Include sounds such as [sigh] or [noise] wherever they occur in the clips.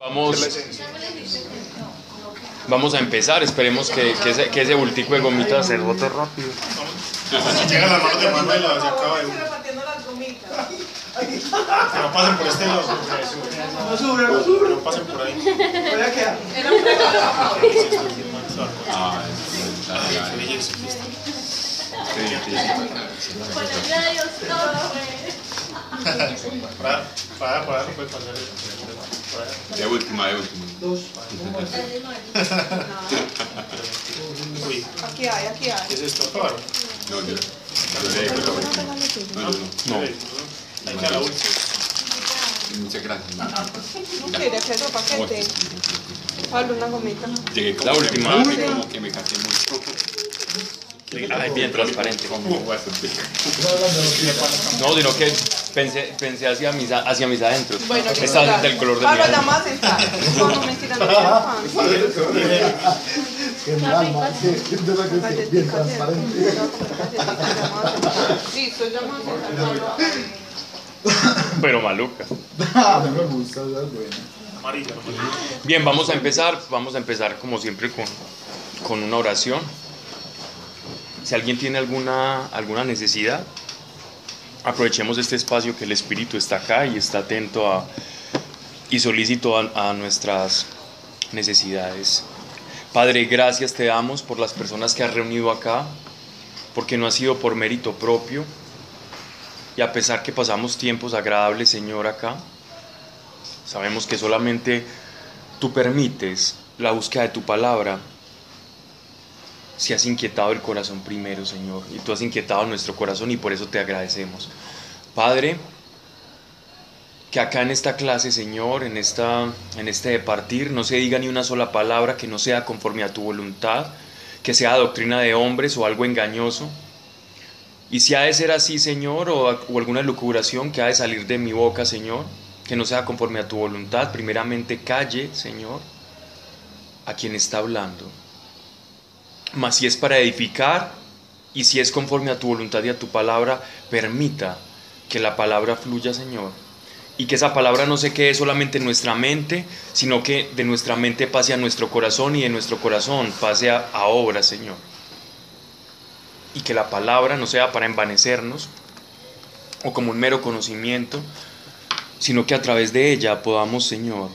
Vamos, vamos a empezar, esperemos que, que ese, que ese bultico de gomitas se bote rápido. Llega la mano de Manuela, se acaba de. repartiendo las gomitas. Que no pasen por este lado. No sube, no sube. Que no pasen por ahí. Voy a quedar. Ah, es. Para, para, para, no puede pasar De última, última. Uy, Aquí hay, aquí ¿qué hay. es esto? No, yo. La. No, no, Ahí queda la última. no. Muchas gracias. No que otro paquete. Pablo, una gomita. Llegué La última. me maté, como que me casé mucho. Ay, bien transparente. Como. No, sino que pensé, pensé hacia, mis, hacia mis adentros. Bueno, total. del color de mi ya más. No, mentira, no bien transparente. Listo, ya. Pero maluca. Ah, no me gusta, es. Bien, vamos a empezar. Vamos a empezar como siempre con, con una oración. Si alguien tiene alguna, alguna necesidad, aprovechemos este espacio que el Espíritu está acá y está atento a, y solícito a, a nuestras necesidades. Padre, gracias te damos por las personas que has reunido acá, porque no ha sido por mérito propio. Y a pesar que pasamos tiempos agradables, Señor, acá, sabemos que solamente tú permites la búsqueda de tu palabra si has inquietado el corazón primero, Señor, y tú has inquietado nuestro corazón y por eso te agradecemos. Padre, que acá en esta clase, Señor, en, esta, en este departir, no se diga ni una sola palabra que no sea conforme a tu voluntad, que sea doctrina de hombres o algo engañoso. Y si ha de ser así, Señor, o, o alguna lucubración que ha de salir de mi boca, Señor, que no sea conforme a tu voluntad, primeramente calle, Señor, a quien está hablando. Mas si es para edificar y si es conforme a tu voluntad y a tu palabra, permita que la palabra fluya, Señor. Y que esa palabra no se quede solamente en nuestra mente, sino que de nuestra mente pase a nuestro corazón y de nuestro corazón pase a, a obra, Señor. Y que la palabra no sea para envanecernos o como un mero conocimiento, sino que a través de ella podamos, Señor,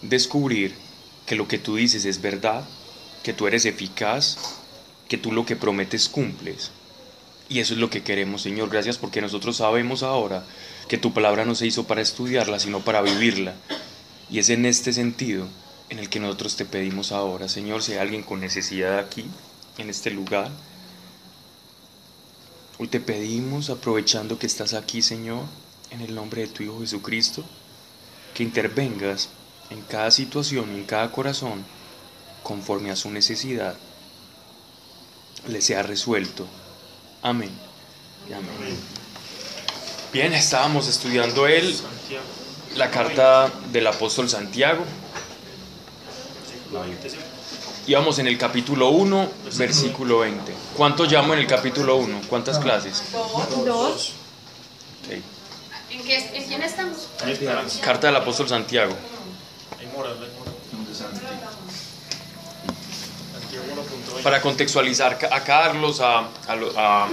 descubrir que lo que tú dices es verdad, que tú eres eficaz, que tú lo que prometes cumples. Y eso es lo que queremos, Señor. Gracias porque nosotros sabemos ahora que tu palabra no se hizo para estudiarla, sino para vivirla. Y es en este sentido en el que nosotros te pedimos ahora, Señor, si hay alguien con necesidad aquí, en este lugar, hoy te pedimos, aprovechando que estás aquí, Señor, en el nombre de tu Hijo Jesucristo, que intervengas en cada situación en cada corazón conforme a su necesidad le sea resuelto. Amén. y amén. Bien, estábamos estudiando él Santiago. la carta del apóstol Santiago. La 25. Íbamos en el capítulo 1, versículo 20. ¿Cuánto llamo en el capítulo 1? ¿Cuántas clases? Dos. Ok. ¿En, qué, ¿En quién estamos? Carta del apóstol Santiago. Para contextualizar a Carlos, a, a,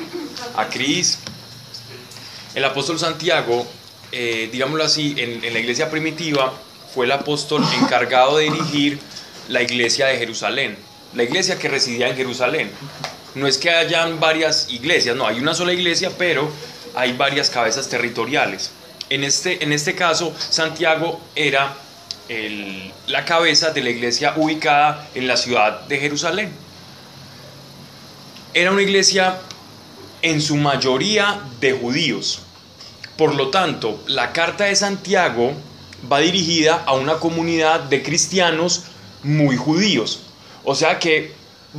a Cris, el apóstol Santiago, eh, digámoslo así, en, en la iglesia primitiva fue el apóstol encargado de dirigir la iglesia de Jerusalén, la iglesia que residía en Jerusalén. No es que hayan varias iglesias, no, hay una sola iglesia, pero hay varias cabezas territoriales. En este, en este caso, Santiago era el- la cabeza de la iglesia ubicada en la ciudad de Jerusalén. Era una iglesia en su mayoría de judíos. Por lo tanto, la carta de Santiago va dirigida a una comunidad de cristianos muy judíos. O sea que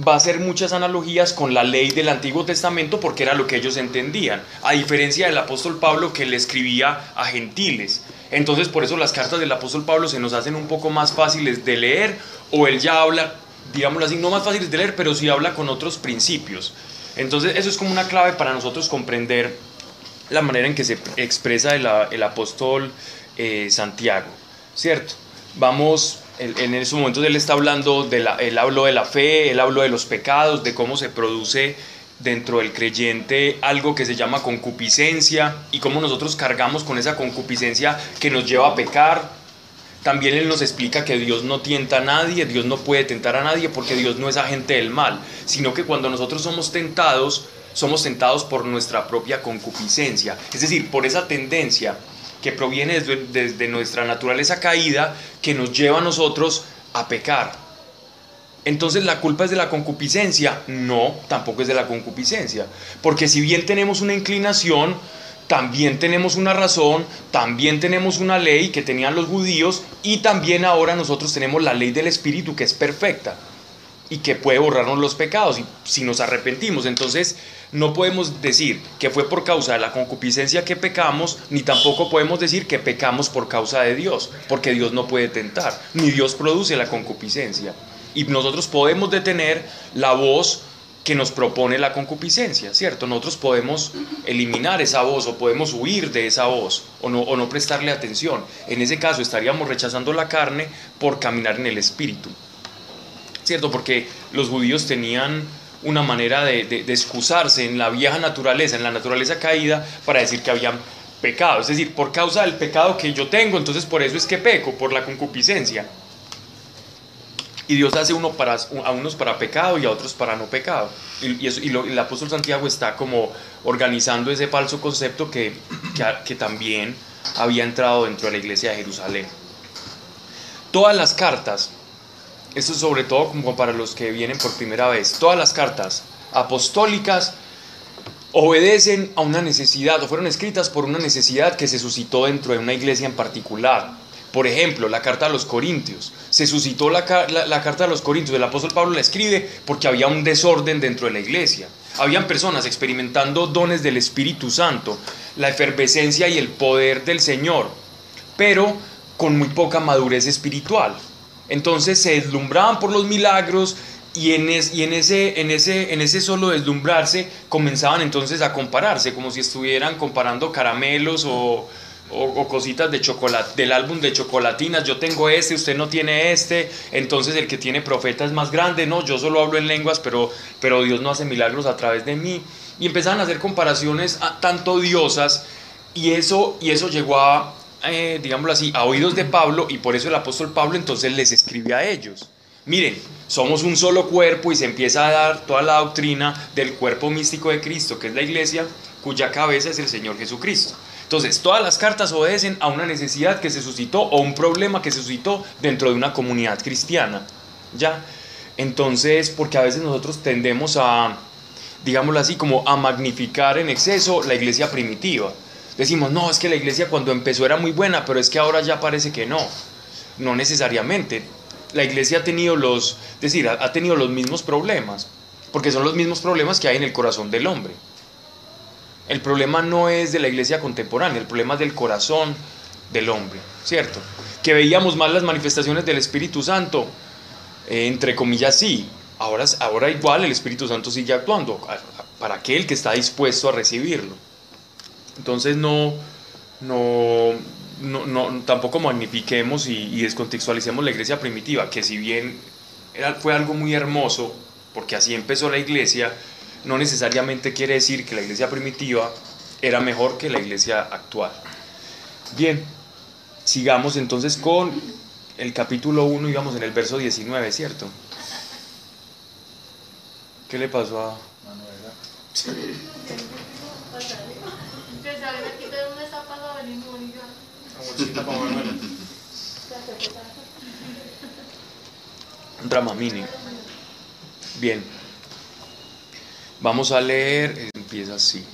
va a hacer muchas analogías con la ley del Antiguo Testamento porque era lo que ellos entendían, a diferencia del apóstol Pablo que le escribía a gentiles. Entonces por eso las cartas del apóstol Pablo se nos hacen un poco más fáciles de leer o él ya habla, digámoslo así, no más fáciles de leer, pero sí habla con otros principios. Entonces eso es como una clave para nosotros comprender la manera en que se expresa el, apóstol eh, Santiago, ¿cierto? vamos, en en esos momentos él está hablando, de la, él habló de la fe, él habló de los pecados, de cómo se produce dentro del creyente algo que se llama concupiscencia y cómo nosotros cargamos con esa concupiscencia que nos lleva a pecar. También él nos explica que Dios no tienta a nadie, Dios no puede tentar a nadie porque Dios no es agente del mal, sino que cuando nosotros somos tentados, somos tentados por nuestra propia concupiscencia, es decir, por esa tendencia que proviene desde, desde nuestra naturaleza caída que nos lleva a nosotros a pecar. Entonces la culpa es de la concupiscencia. No, tampoco es de la concupiscencia. Porque si bien tenemos una inclinación, también tenemos una razón, también tenemos una ley que tenían los judíos y también ahora nosotros tenemos la ley del Espíritu que es perfecta y que puede borrarnos los pecados y si nos arrepentimos. Entonces no podemos decir que fue por causa de la concupiscencia que pecamos, ni tampoco podemos decir que pecamos por causa de Dios, porque Dios no puede tentar, ni Dios produce la concupiscencia. Y nosotros podemos detener la voz que nos propone la concupiscencia, ¿cierto? Nosotros podemos eliminar esa voz o podemos huir de esa voz o no, prestarle atención. En ese caso estaríamos rechazando la carne por caminar en el espíritu. ¿cierto? Porque los judíos tenían una manera de, excusarse en la vieja naturaleza, en la naturaleza caída, para decir que habían pecado. Es decir, por causa del pecado que yo tengo, entonces por eso es que peco, por la concupiscencia. Y Dios hace uno a unos para pecado y a otros para no pecado. Y el apóstol Santiago está como organizando ese falso concepto que, que, que también había entrado dentro de la iglesia de Jerusalén. Todas las cartas eso sobre todo como para los que vienen por primera vez. Todas las cartas apostólicas obedecen a una necesidad o fueron escritas por una necesidad que se suscitó dentro de una iglesia en particular. Por ejemplo, la carta a los Corintios. Se suscitó la, la, carta a los Corintios. El apóstol Pablo la escribe porque había un desorden dentro de la iglesia. Habían personas experimentando dones del Espíritu Santo, la efervescencia y el poder del Señor, pero con muy poca madurez espiritual. Entonces se deslumbraban por los milagros y en, es, y en, ese, en, ese, en ese solo deslumbrarse comenzaban entonces a compararse, como si estuvieran comparando caramelos o, o, cositas de chocolate, del álbum de chocolatinas. Yo tengo este, usted no tiene este, entonces el que tiene profeta es más grande. No, yo solo hablo en lenguas, pero, pero Dios no hace milagros a través de mí. Y empezaban a hacer comparaciones a, tanto odiosas y eso, y eso llegó a, eh, digámoslo así, a oídos de Pablo y por eso el apóstol Pablo entonces les escribe a ellos. Miren, somos un solo cuerpo y se empieza a dar toda la doctrina del cuerpo místico de Cristo, que es la iglesia, cuya cabeza es el Señor Jesucristo. Entonces, todas las cartas obedecen a una necesidad que se suscitó o un problema que se suscitó dentro de una comunidad cristiana. ¿Ya? Entonces, porque a veces nosotros tendemos a, digámoslo así, como a magnificar en exceso la iglesia primitiva. Decimos, no, es que la iglesia cuando empezó era muy buena, pero es que ahora ya parece que no. No necesariamente. La iglesia ha tenido los, decir, ha tenido los mismos problemas, porque son los mismos problemas que hay en el corazón del hombre. El problema no es de la iglesia contemporánea, el problema es del corazón del hombre, ¿cierto? Que veíamos más las manifestaciones del Espíritu Santo, eh, entre comillas sí, ahora, ahora igual el Espíritu Santo sigue actuando para aquel que está dispuesto a recibirlo. Entonces no, no, no, no tampoco magnifiquemos y, y, descontextualicemos la iglesia primitiva, que si bien fue algo muy hermoso, porque así empezó la iglesia, no necesariamente quiere decir que la iglesia primitiva era mejor que la iglesia actual. Bien, sigamos entonces con el capítulo 1, digamos en el verso 19, ¿cierto? ¿Qué le pasó a Manuela? Un drama mini. Bien. Vamos a leer, empieza así.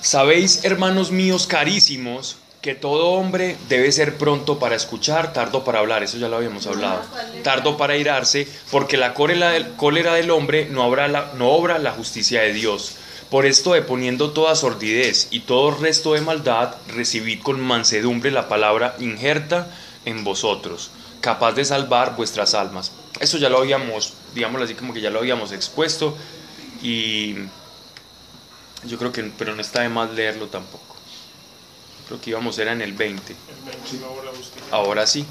Sabéis, hermanos míos carísimos, que todo hombre debe ser pronto para escuchar, tardo para hablar, eso ya lo habíamos hablado, tardo para irarse, porque la cólera del, hombre no la, no obra la justicia de Dios. Por esto, deponiendo toda sordidez y todo resto de maldad, recibid con mansedumbre la palabra injerta en vosotros, capaz de salvar vuestras almas. Eso ya lo habíamos, digámoslo así, como que ya lo habíamos expuesto y yo creo que, pero no está de más leerlo tampoco. Creo que íbamos, era en el 20. El 20 no la justicia. Ahora sí,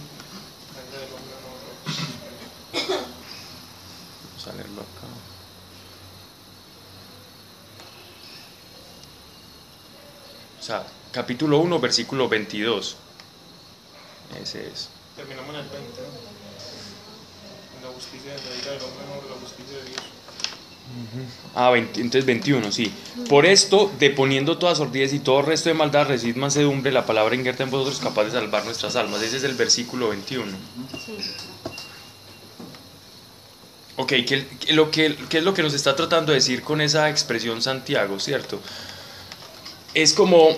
vamos a leerlo acá. Sea, capítulo 1, versículo 22. Ese es. Terminamos en el 20. ¿no? En la justicia de la ira del hombre, la justicia de Dios. Ah, 20, entonces 21, sí. Por esto, deponiendo toda sordidez y todo resto de maldad, recibid mansedumbre, la palabra ingerta en vosotros, capaz de salvar nuestras almas. Ese es el versículo 21. Ok, ¿qué, qué- lo que, qué es lo que nos está tratando de decir con esa expresión Santiago, cierto? Es como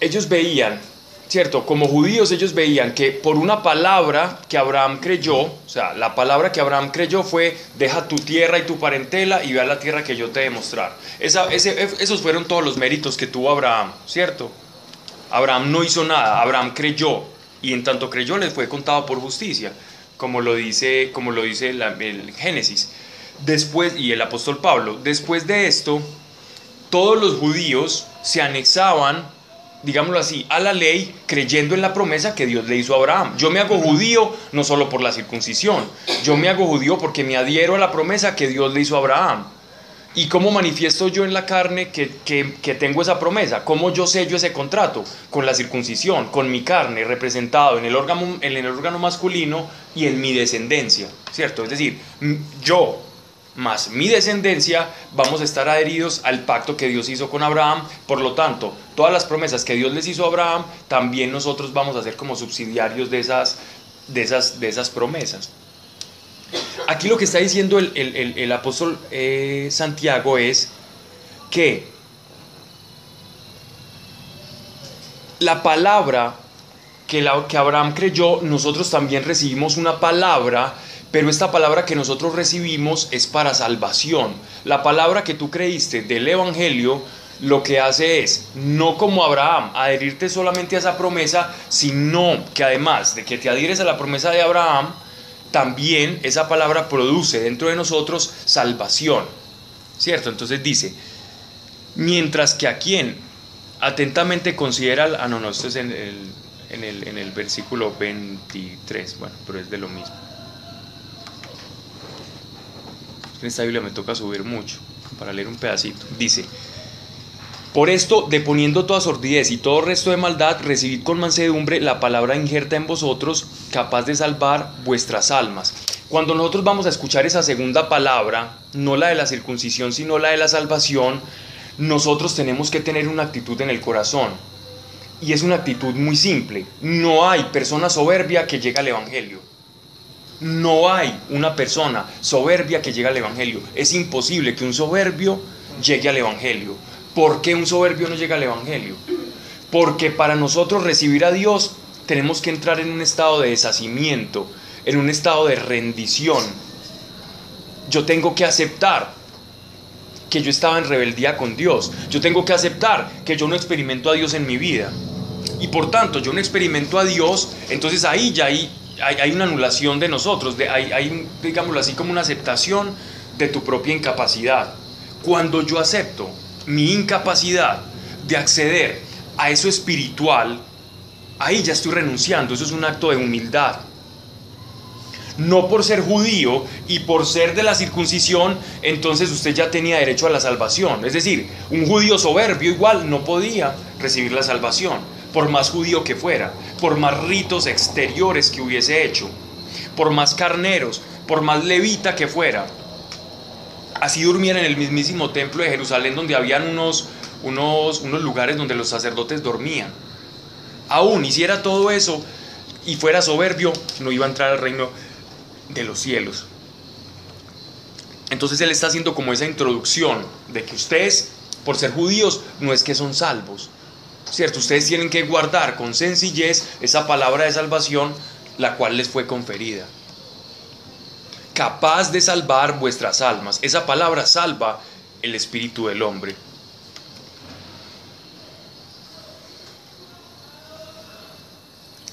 ellos veían, ¿cierto? Como judíos ellos veían que por una palabra que Abraham creyó, o sea, la palabra que Abraham creyó fue, deja tu tierra y tu parentela y ve a la tierra que yo te he mostrar. Esos fueron todos los méritos que tuvo Abraham, ¿cierto? Abraham no hizo nada, Abraham creyó y en tanto creyó le fue contado por justicia, como lo dice, como lo dice el Génesis. Después, y el apóstol Pablo, después de esto, todos los judíos se anexaban, digámoslo así, a la ley creyendo en la promesa que Dios le hizo a Abraham. Yo me hago judío no solo por la circuncisión, yo me hago judío porque me adhiero a la promesa que Dios le hizo a Abraham. ¿Y cómo manifiesto yo en la carne que, que- tengo esa promesa? ¿Cómo yo sello ese contrato? Con la circuncisión, con mi carne representado en el órgano, en el órgano masculino y en mi descendencia, ¿cierto? Es decir, yo más mi descendencia vamos a estar adheridos al pacto que Dios hizo con Abraham. Por lo tanto, todas las promesas que Dios les hizo a Abraham, también nosotros vamos a ser como subsidiarios de esas, de esas, de esas promesas. Aquí lo que está diciendo el, el- apóstol eh, Santiago es que la palabra que, la, que Abraham creyó, nosotros también recibimos una palabra, pero esta palabra que nosotros recibimos es para salvación. La palabra que tú creíste del Evangelio lo que hace es, no como Abraham, adherirte solamente a esa promesa, sino que además de que te adhieres a la promesa de Abraham, también esa palabra produce dentro de nosotros salvación. ¿Cierto? Entonces dice, mientras que a quien atentamente considera, ah no, no, esto es en el, en el, en el versículo 23, bueno, pero es de lo mismo. En esta Biblia me toca subir mucho para leer un pedacito. Dice, por esto, deponiendo toda sordidez y todo resto de maldad, recibid con mansedumbre la palabra injerta en vosotros, capaz de salvar vuestras almas. Cuando nosotros vamos a escuchar esa segunda palabra, no la de la circuncisión, sino la de la salvación, nosotros tenemos que tener una actitud en el corazón. Y es una actitud muy simple. No hay persona soberbia que llegue al Evangelio. No hay una persona soberbia que llegue al Evangelio. Es imposible que un soberbio llegue al Evangelio. ¿Por qué un soberbio no llega al Evangelio? Porque para nosotros recibir a Dios tenemos que entrar en un estado de deshacimiento, en un estado de rendición. Yo tengo que aceptar que yo estaba en rebeldía con Dios. Yo tengo que aceptar que yo no experimento a Dios en mi vida. Y por tanto, yo no experimento a Dios, entonces ahí ya hay, hay, una anulación de nosotros, de, hay, digámoslo así, como una aceptación de tu propia incapacidad. Cuando yo acepto mi incapacidad de acceder a eso espiritual, ahí ya estoy renunciando, eso es un acto de humildad. No por ser judío y por ser de la circuncisión, entonces usted ya tenía derecho a la salvación. Es decir, un judío soberbio igual no podía recibir la salvación, por más judío que fuera, por más ritos exteriores que hubiese hecho, por más carneros, por más levita que fuera. Así durmiera en el mismísimo templo de Jerusalén donde habían unos, unos, unos lugares donde los sacerdotes dormían. Aún hiciera todo eso y fuera soberbio, no iba a entrar al reino de los cielos. Entonces él está haciendo como esa introducción de que ustedes, por ser judíos, no es que son salvos. ¿Cierto? Ustedes tienen que guardar con sencillez esa palabra de salvación, la cual les fue conferida. Capaz de salvar vuestras almas. Esa palabra salva el espíritu del hombre.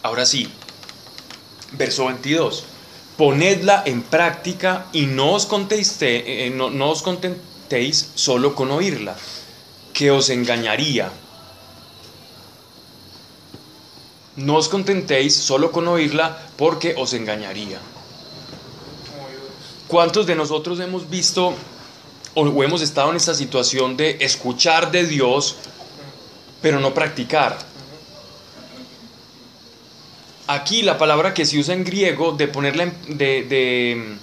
Ahora sí, verso 22. ponedla en práctica y no os, eh, no, no os contentéis solo con oírla, que os engañaría. No os contentéis solo con oírla porque os engañaría. ¿Cuántos de nosotros hemos visto o, hemos estado en esta situación de escuchar de Dios, pero no practicar? Aquí la palabra que se usa en griego de ponerla, de-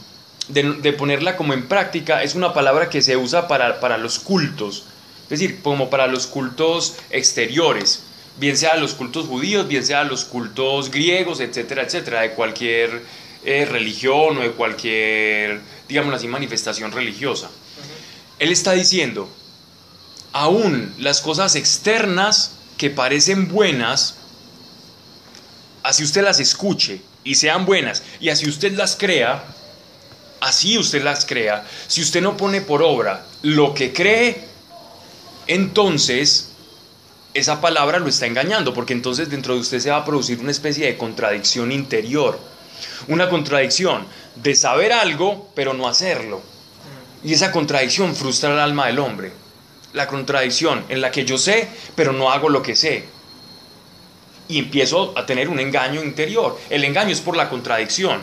de ponerla como en práctica es una palabra que se usa para, para los cultos, es decir, como para los cultos exteriores, bien sea los cultos judíos, bien sea los cultos griegos, etcétera, etcétera, de cualquier eh, religión o de cualquier, digamos así, manifestación religiosa. Él está diciendo, aún las cosas externas que parecen buenas, así usted las escuche y sean buenas, y así usted las crea, así usted las crea, si usted no pone por obra lo que cree, entonces esa palabra lo está engañando, porque entonces dentro de usted se va a producir una especie de contradicción interior, una contradicción de saber algo, pero no hacerlo. Y esa contradicción frustra el alma del hombre. La contradicción en la que yo sé, pero no hago lo que sé. Y empiezo a tener un engaño interior. El engaño es por la contradicción.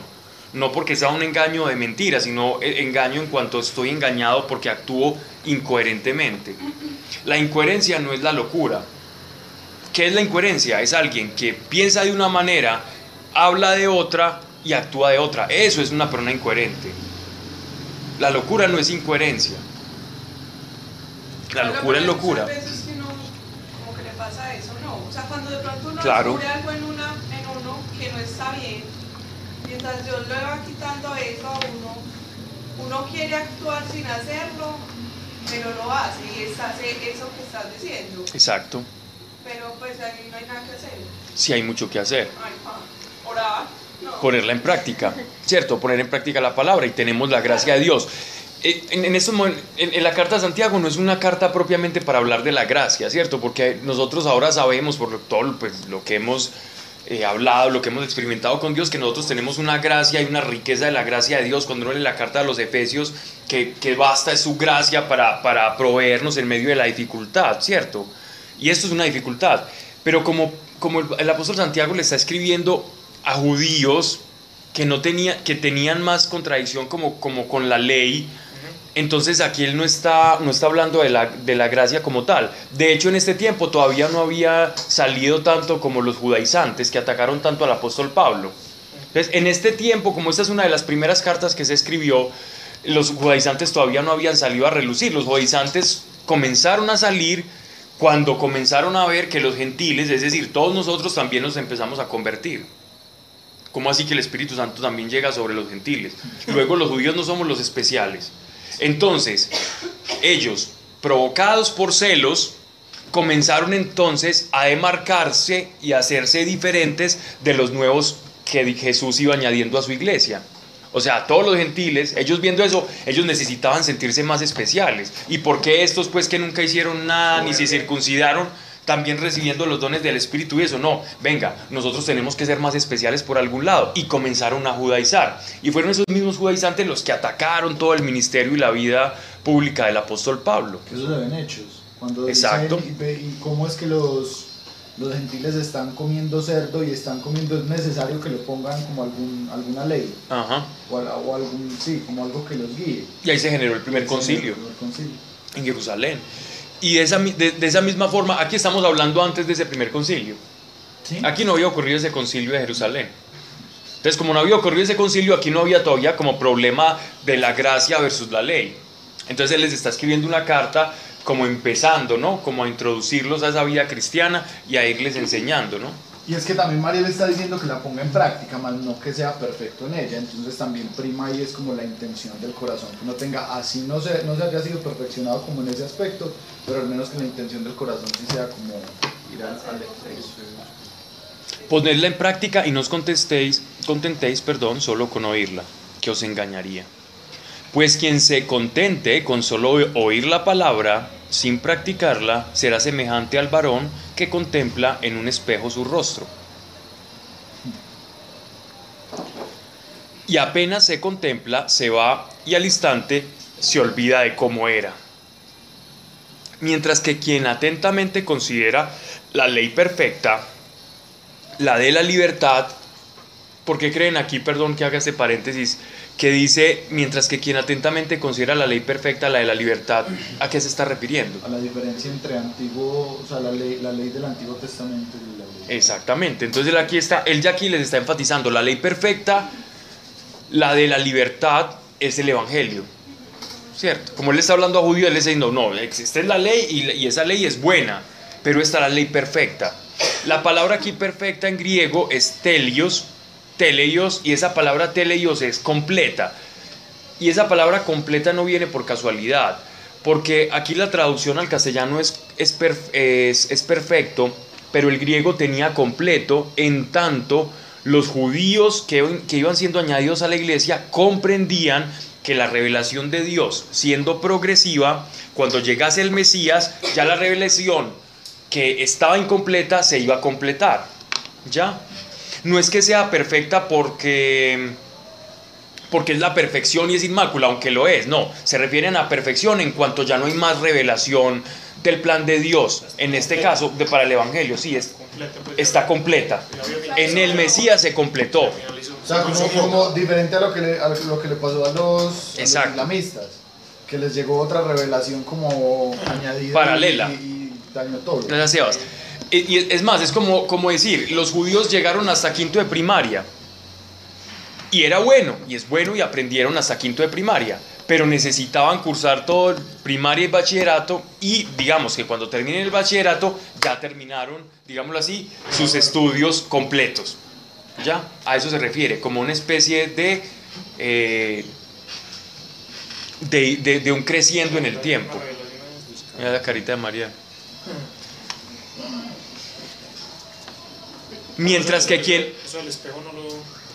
No porque sea un engaño de mentira, sino e- engaño en cuanto estoy engañado porque actúo incoherentemente. La incoherencia no es la locura. ¿Qué es la incoherencia? Es alguien que piensa de una manera, habla de otra y actúa de otra. Eso es una persona incoherente. La locura no es incoherencia. La locura es muchas locura. veces que uno como que le pasa eso, ¿no? O sea, cuando de pronto uno Claro. descubre algo en, una, en uno que no está bien, mientras Dios le va quitando eso a uno, uno quiere actuar sin hacerlo, pero lo hace y es hace eso que estás diciendo. Exacto. Pero pues ahí no hay nada que hacer. Sí hay mucho que hacer. Ay, pa, orar, no. ponerla en práctica, ¿cierto? Poner en práctica la palabra y tenemos la gracia de Dios. Eh, En, en, estos en- en la carta de Santiago no es una carta propiamente para hablar de la gracia, ¿cierto? Porque nosotros ahora sabemos por todo pues, lo que hemos eh, hablado, lo que hemos experimentado con Dios, que nosotros tenemos una gracia y una riqueza de la gracia de Dios. Cuando uno lee la carta de los Efesios, que, que basta es su gracia para, para proveernos en medio de la dificultad, ¿cierto? Y esto es una dificultad. Pero como, como el, el apóstol Santiago le está escribiendo a judíos que, no tenía, que tenían más contradicción como, como con la ley, entonces aquí él no está, no está hablando de la, de la gracia como tal. De hecho, en este tiempo todavía no había salido tanto como los judaizantes que atacaron tanto al apóstol Pablo. Entonces, en este tiempo, como esta es una de las primeras cartas que se escribió, los judaizantes todavía no habían salido a relucir. Los judaizantes comenzaron a salir cuando comenzaron a ver que los gentiles, es decir, todos nosotros también nos empezamos a convertir. ¿Cómo así que el Espíritu Santo también llega sobre los gentiles? Luego los judíos no somos los especiales. Entonces, ellos, provocados por celos, comenzaron entonces a demarcarse y a hacerse diferentes de los nuevos que Jesús iba añadiendo a su iglesia. O sea, todos los gentiles, ellos viendo eso, ellos necesitaban sentirse más especiales. ¿Y por qué estos pues que nunca hicieron nada ni se circuncidaron, también recibiendo los dones del Espíritu y eso? No, venga, nosotros tenemos que ser más especiales por algún lado. Y comenzaron a judaizar. Y fueron esos mismos judaizantes los que atacaron todo el ministerio y la vida pública del apóstol Pablo. Eso se ven hechos. Cuando Exacto. dicen, y, ve- y cómo es que los, los gentiles están comiendo cerdo y están comiendo, es necesario que le pongan como algún, alguna ley Ajá. o, o algún, sí, como algo que los guíe. Y ahí se generó el primer concilio el primer concilio. en Jerusalén. Y de esa, de, de esa misma forma, aquí estamos hablando antes de ese primer concilio. ¿Sí? Aquí no había ocurrido ese concilio de Jerusalén. Entonces, como no había ocurrido ese concilio, aquí no había todavía como problema de la gracia versus la ley. Entonces él les está escribiendo una carta como empezando, ¿no? Como a introducirlos a esa vida cristiana y a irles enseñando, ¿no? Y es que también María le está diciendo que la ponga en práctica, más no que sea perfecto en ella. Entonces también prima ahí es como la intención del corazón, que uno tenga, así no se, no se haya sido perfeccionado como en ese aspecto, pero al menos que la intención del corazón sí sea como ir al, al. Ponedla en práctica y no os contestéis, contentéis, perdón, solo con oírla, que os engañaría. Pues quien se contente con solo oír la palabra, sin practicarla, será semejante al varón que contempla en un espejo su rostro. y apenas se contempla, se va y al instante se olvida de cómo era. Mientras que quien atentamente considera la ley perfecta, la de la libertad, ¿por qué creen aquí, perdón que haga este paréntesis, que dice, mientras que quien atentamente considera la ley perfecta, la de la libertad, ¿a qué se está refiriendo? A la diferencia entre antiguo, o sea, la ley, la ley del Antiguo Testamento y la ley. Exactamente, entonces aquí está, él ya aquí les está enfatizando la ley perfecta, la de la libertad es el Evangelio. ¿Cierto? Como él está hablando a judíos, él está diciendo, no, existe la ley y, y esa ley es buena, pero está la ley perfecta. La palabra aquí perfecta en griego es telios, teleios, y esa palabra teleios es completa. Y esa palabra completa no viene por casualidad, porque aquí la traducción al castellano es, es, es- es perfecto, pero el griego tenía completo, en tanto los judíos que, que iban siendo añadidos a la iglesia comprendían que la revelación de Dios, siendo progresiva, cuando llegase el Mesías, ya la revelación que estaba incompleta se iba a completar. ¿Ya? No es que sea perfecta porque porque es la perfección y es inmácula, aunque lo es, no, se refieren a perfección en cuanto ya no hay más revelación del plan de Dios, en este caso de para el evangelio, sí, es, está completa. En el Mesías se completó. O sea, como, como diferente a lo que le, a lo que le pasó a los, a los islamistas, que les llegó otra revelación como añadida Paralela. y, y dañó todo. Gracias, Sebas. Es más, es como, como decir, los judíos llegaron hasta quinto de primaria. Y era bueno, y es bueno, y aprendieron hasta quinto de primaria. Pero necesitaban cursar todo primaria y bachillerato. Y digamos que cuando terminen el bachillerato, ya terminaron, digámoslo así, sus estudios completos. ¿Ya? A eso se refiere, como una especie de. eh, de, de- de un creciendo en el tiempo. Mira la carita de María. Mientras que quien, Eso del espejo no lo.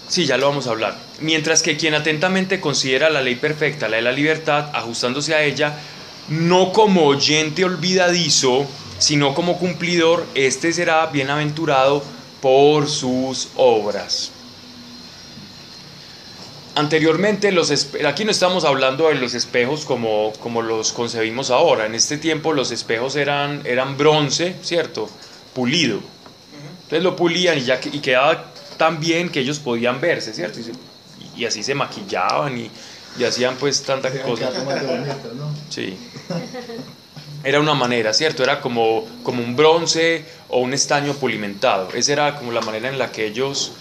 sí, ya lo vamos a hablar. Mientras que quien atentamente considera la ley perfecta, la de la libertad, ajustándose a ella, no como oyente olvidadizo, sino como cumplidor, este será bienaventurado por sus obras. Anteriormente, los aquí no estamos hablando de los espejos como, como los concebimos ahora. En este tiempo los espejos eran, eran bronce, ¿cierto? Pulido. Entonces lo pulían y, ya, y quedaba tan bien que ellos podían verse, ¿cierto? Y, se- y así se maquillaban y, y hacían pues tantas cosas. Sí. Era una manera, ¿cierto? Era como, como un bronce o un estaño pulimentado. Esa era como la manera en la que ellos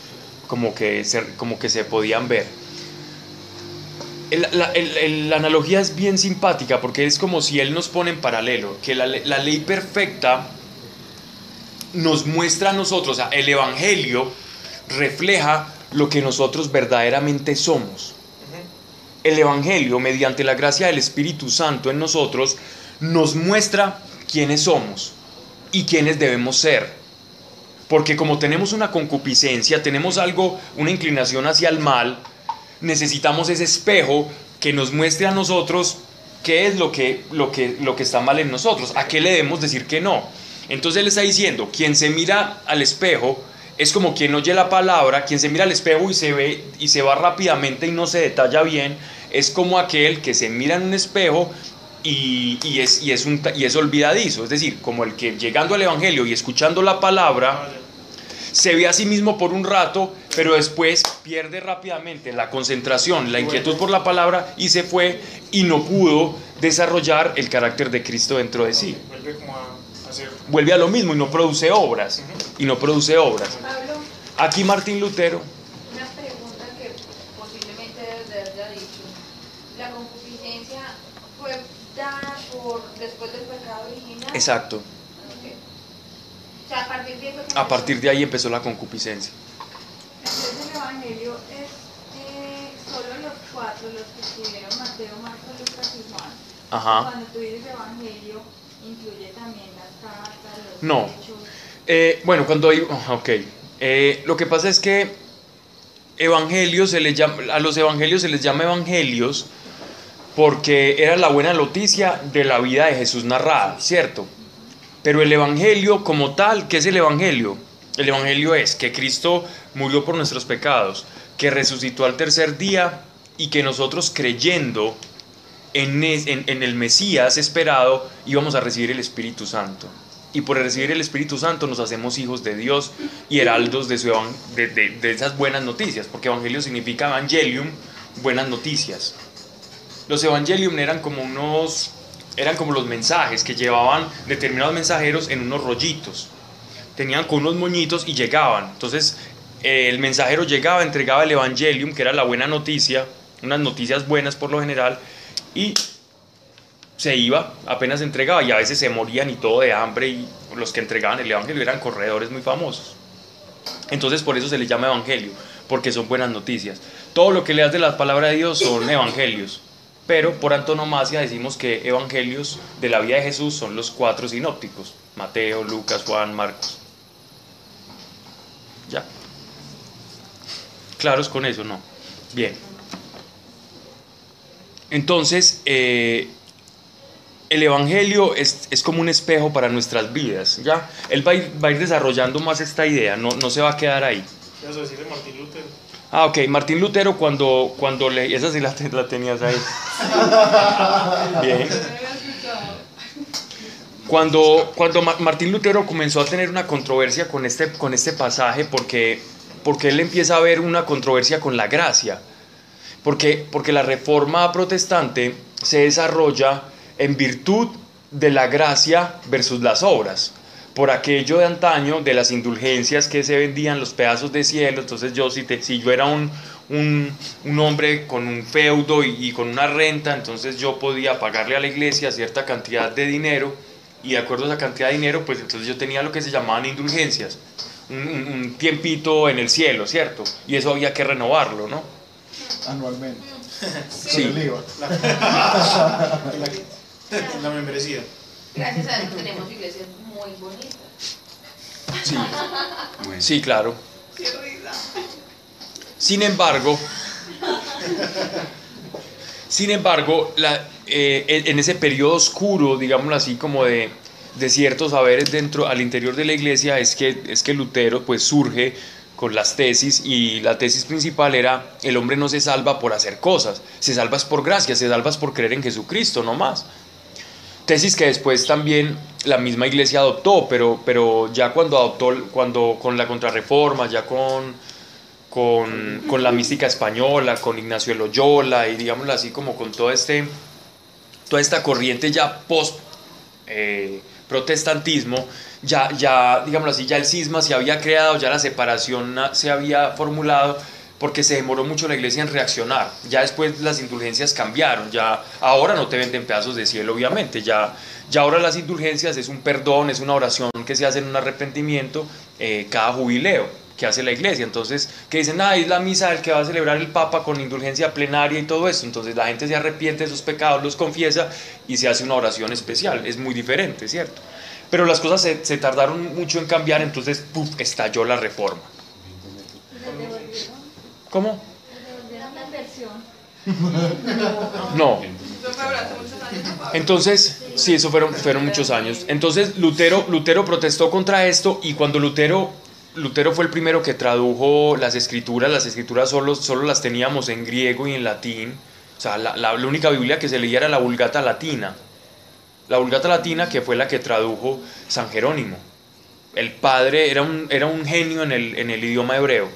como que se, como que se podían ver. El- la, el- el- la analogía es bien simpática porque es como si él nos pone en paralelo, que la ley perfecta nos muestra a nosotros, o sea, el Evangelio refleja lo que nosotros verdaderamente somos el Evangelio, mediante la gracia del Espíritu Santo en nosotros, nos muestra quiénes somos y quiénes debemos ser. Porque como tenemos una concupiscencia, tenemos algo, una inclinación hacia el mal, necesitamos ese espejo que nos muestre a nosotros qué es lo que, lo que, lo que está mal en nosotros, a qué le debemos decir que no. Entonces él está diciendo, quien se mira al espejo es como quien oye la palabra, quien se mira al espejo y se ve y se va rápidamente y no se detalla bien, es como aquel que se mira en un espejo y, y es, y, es un, ta- y es olvidadizo, es decir, como el que llegando al Evangelio y escuchando la palabra, se ve a sí mismo por un rato, pero después pierde rápidamente la concentración, la inquietud por la palabra y se fue y no pudo desarrollar el carácter de Cristo dentro de sí. Vuelve como a. Vuelve a lo mismo y no produce obras. Y no produce obras. Pablo, Aquí Martín Lutero, una pregunta que posiblemente debes de haber ya dicho. ¿La concupiscencia fue dada por después del pecado original? exacto, Ok. O sea, a partir de ahí a partir de ahí empezó la concupiscencia. Entonces el Evangelio es eh, solo los cuatro, los que escribieron Mateo, Marcos, Lucas y Juan. Ajá. Cuando tú dices Evangelio, incluye también No. Eh, bueno, cuando hay... Ok. Eh, lo que pasa es que evangelio se les llama, a los evangelios se les llama evangelios porque era la buena noticia de la vida de Jesús narrada, ¿cierto? Pero el evangelio como tal, ¿qué es el evangelio? El evangelio es que Cristo murió por nuestros pecados, que resucitó al tercer día y que nosotros creyendo en, el Mesías esperado íbamos a recibir el Espíritu Santo. Y por recibir el Espíritu Santo nos hacemos hijos de Dios y heraldos de, su de- de esas buenas noticias, porque Evangelio significa Evangelium, buenas noticias. Los Evangelium eran como unos, eran como los mensajes que llevaban determinados mensajeros en unos rollitos. Tenían con unos moñitos y llegaban. Entonces eh, el mensajero llegaba, entregaba el Evangelium, que era la buena noticia, unas noticias buenas por lo general, y se iba, apenas entregaba, y a veces se morían y todo de hambre, y los que entregaban el Evangelio eran corredores muy famosos. Entonces por eso se les llama Evangelio, porque son buenas noticias. Todo lo que leas de la palabra de Dios son evangelios, pero por antonomasia decimos que evangelios de la vida de Jesús son los cuatro sinópticos, Mateo, Lucas, Juan, Marcos. Ya. ¿Claros con eso? No. Bien. Entonces, eh, el Evangelio es, es como un espejo para nuestras vidas, ¿ya? Él va a ir, va a ir desarrollando más esta idea, no, no se va a quedar ahí. ¿Qué vas a decirle Martín Lutero? Ah, ok, Martín Lutero cuando, cuando le... Esa sí la, la tenías ahí. [laughs] Bien. Cuando, cuando Ma- Martín Lutero comenzó a tener una controversia con este, con este pasaje, porque, porque él empieza a ver una controversia con la gracia, porque, porque la reforma protestante se desarrolla en virtud de la gracia versus las obras, por aquello de antaño, de las indulgencias que se vendían, los pedazos de cielo, entonces yo si, te- si yo era un, un, un hombre con un feudo y, con una renta, entonces yo podía pagarle a la iglesia cierta cantidad de dinero, y de acuerdo a esa cantidad de dinero, pues entonces yo tenía lo que se llamaban indulgencias, un tiempito en el cielo, ¿cierto? Y eso había que renovarlo, ¿no? Anualmente. Sí. Con el IVA. La, la, [laughs] la membresía. Gracias a Dios tenemos iglesias muy bonitas. Sí, [laughs] sí, claro. Qué risa. Sin embargo, sin embargo, la- eh, en en ese periodo oscuro, digámoslo así, como de, de ciertos saberes dentro, al interior de la iglesia, es que, es que Lutero pues surge con las tesis y la tesis principal era el hombre no se salva por hacer cosas, se salva por gracia, se salva por creer en Jesucristo, no más. Tesis que después también la misma iglesia adoptó, pero, pero ya cuando adoptó, cuando con la contrarreforma, ya con, con, con la mística española, con Ignacio de Loyola y digámoslo así como con todo este, toda esta corriente ya post eh, protestantismo, ya, ya, digámoslo así, ya el cisma se había creado, ya la separación se había formulado, porque se demoró mucho la iglesia en reaccionar. Ya después las indulgencias cambiaron, ya ahora no te venden pedazos de cielo, obviamente, ya, ya ahora las indulgencias es un perdón, es una oración que se hace en un arrepentimiento eh, cada jubileo que hace la iglesia. Entonces, que dicen, ah, es la misa del que va a celebrar el Papa con indulgencia plenaria y todo eso. Entonces la gente se arrepiente de sus pecados, los confiesa y se hace una oración especial. Es muy diferente, ¿cierto? Pero las cosas se, tardaron mucho en cambiar, entonces, ¡puf!, estalló la reforma. ¿Cómo? No. Entonces, sí, eso fueron, fueron muchos años. Entonces, Lutero, Lutero protestó contra esto y cuando Lutero, Lutero fue el primero que tradujo las escrituras, las escrituras solo, solo las teníamos en griego y en latín. O sea, la, la- única Biblia que se leía era la Vulgata Latina. La Vulgata Latina que fue la que tradujo San Jerónimo. El padre era un, era un genio en el, en el idioma hebreo,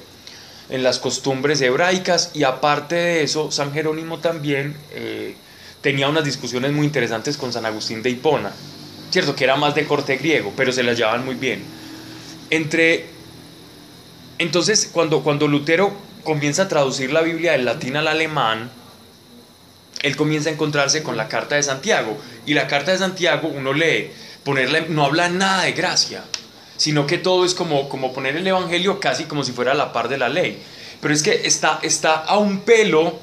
en las costumbres hebraicas y aparte de eso, San Jerónimo también eh, tenía unas discusiones muy interesantes con San Agustín de Hipona, cierto que era más de corte griego, pero se las llevaban muy bien. Entre entonces cuando, cuando Lutero comienza a traducir la Biblia del latín al alemán, él comienza a encontrarse con la carta de Santiago y la carta de Santiago uno lee, ponerla, no habla nada de gracia, sino que todo es como, como poner el evangelio casi como si fuera a la par de la ley. Pero es que está, está a un pelo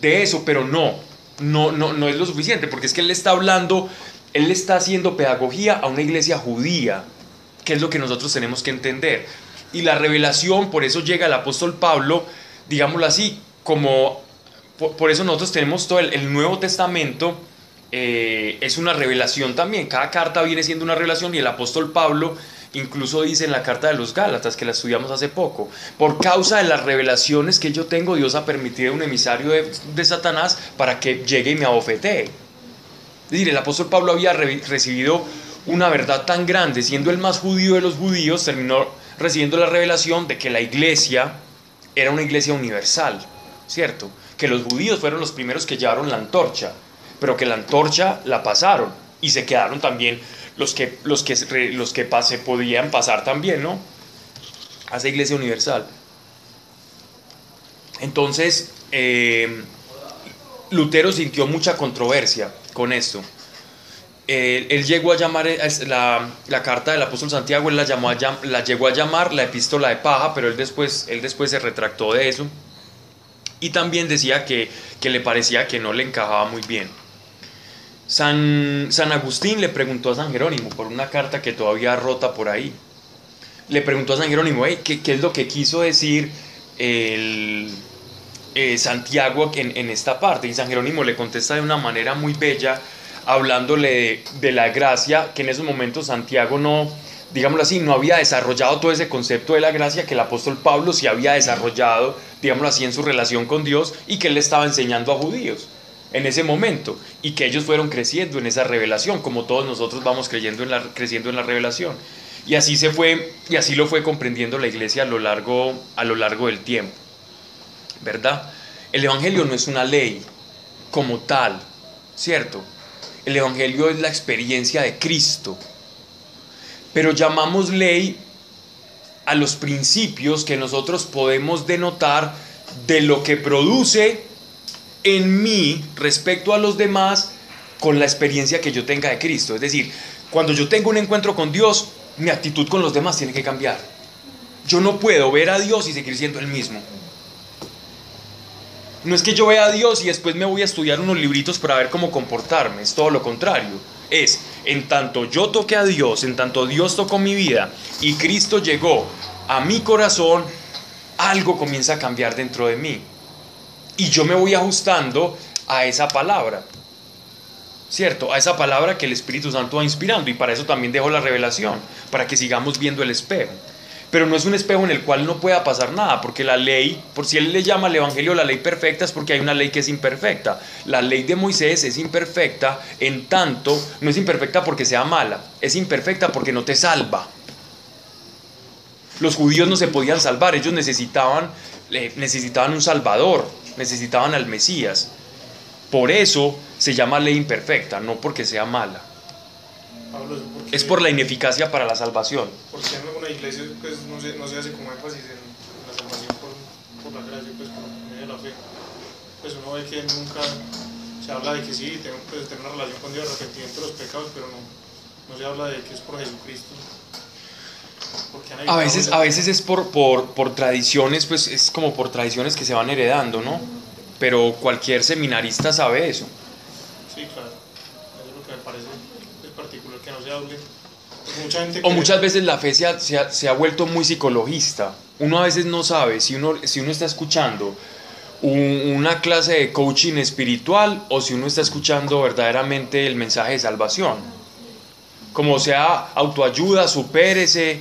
de eso, pero no, no, no, no es lo suficiente, porque es que él está hablando, él está haciendo pedagogía a una iglesia judía, que es lo que nosotros tenemos que entender. Y la revelación, por eso llega el apóstol Pablo, digámoslo así, como, por, por eso nosotros tenemos todo el, Nuevo Testamento, eh, es una revelación también, cada carta viene siendo una revelación y el apóstol Pablo Incluso dice en la carta de los Gálatas, que la estudiamos hace poco, por causa de las revelaciones que yo tengo, Dios ha permitido un emisario de, de Satanás para que llegue y me abofetee. Es decir, el apóstol Pablo había re- recibido una verdad tan grande, siendo el más judío de los judíos, terminó recibiendo la revelación de que la iglesia era una iglesia universal, ¿cierto? Que los judíos fueron los primeros que llevaron la antorcha, pero que la antorcha la pasaron y se quedaron también los que, los que, los que se podían pasar también, ¿no? A esa iglesia universal. Entonces, eh, Lutero sintió mucha controversia con esto. Él, llegó a llamar eh, la, la carta del apóstol Santiago, él la, llamó la llegó a llamar la epístola de paja, pero él después, él después se retractó de eso. Y también decía que, que le parecía que no le encajaba muy bien. San, San Agustín le preguntó a San Jerónimo por una carta que todavía rota por ahí. Le preguntó a San Jerónimo, "Ey, ¿qué, qué es lo que quiso decir el, eh, Santiago en, en esta parte? Y San Jerónimo le contesta de una manera muy bella, hablándole de, la gracia, que en esos momentos Santiago no, digámoslo así, no había desarrollado todo ese concepto de la gracia que el apóstol Pablo sí había desarrollado, digámoslo así, en su relación con Dios y que él le estaba enseñando a judíos en ese momento y que ellos fueron creciendo en esa revelación, como todos nosotros vamos creyendo en la, creciendo en la revelación. Y así se fue, y así lo fue comprendiendo la iglesia a lo largo, a lo largo del tiempo. ¿Verdad? El Evangelio no es una ley como tal, ¿cierto? El Evangelio es la experiencia de Cristo. Pero llamamos ley a los principios que nosotros podemos denotar de lo que produce en mí respecto a los demás con la experiencia que yo tenga de Cristo. Es decir, cuando yo tengo un encuentro con Dios, mi actitud con los demás tiene que cambiar. Yo no puedo ver a Dios y seguir siendo el mismo. No es que yo vea a Dios y después me voy a estudiar unos libritos para ver cómo comportarme, es todo lo contrario. Es, en tanto yo toqué a Dios, en tanto Dios tocó mi vida y Cristo llegó a mi corazón, algo comienza a cambiar dentro de mí. Y yo me voy ajustando a esa palabra. ¿Cierto? A esa palabra que el Espíritu Santo va inspirando. Y para eso también dejo la revelación, para que sigamos viendo el espejo. Pero no es un espejo en el cual no pueda pasar nada, porque la ley, por si él le llama al Evangelio la ley perfecta, es porque hay una ley que es imperfecta. La ley de Moisés es imperfecta, en tanto, no es imperfecta porque sea mala, es imperfecta porque no te salva. Los judíos no se podían salvar, ellos necesitaban, eh, necesitaban un salvador, necesitaban al Mesías. Por eso se llama ley imperfecta, no porque sea mala. Pablo, ¿por qué- Es por la ineficacia para la salvación. Porque en alguna iglesia pues, no, se, no se hace como énfasis en la salvación por, por la gracia, pues por medio de la fe. Pues uno ve que nunca se habla de que sí, tengo, pues, tener una relación con Dios, arrepentimiento de los pecados, pero no, no se habla de que es por Jesucristo. A veces, a veces es por, por, por tradiciones, pues es como por tradiciones que se van heredando, ¿no? Pero cualquier seminarista sabe eso. Sí, claro. Eso es lo que me parece es mucha gente O muchas veces la fe se ha, se ha- se ha vuelto muy psicologista. Uno a veces no sabe si uno, si uno está escuchando un- una clase de coaching espiritual o si uno está escuchando verdaderamente el mensaje de salvación. Como sea autoayuda, supérese.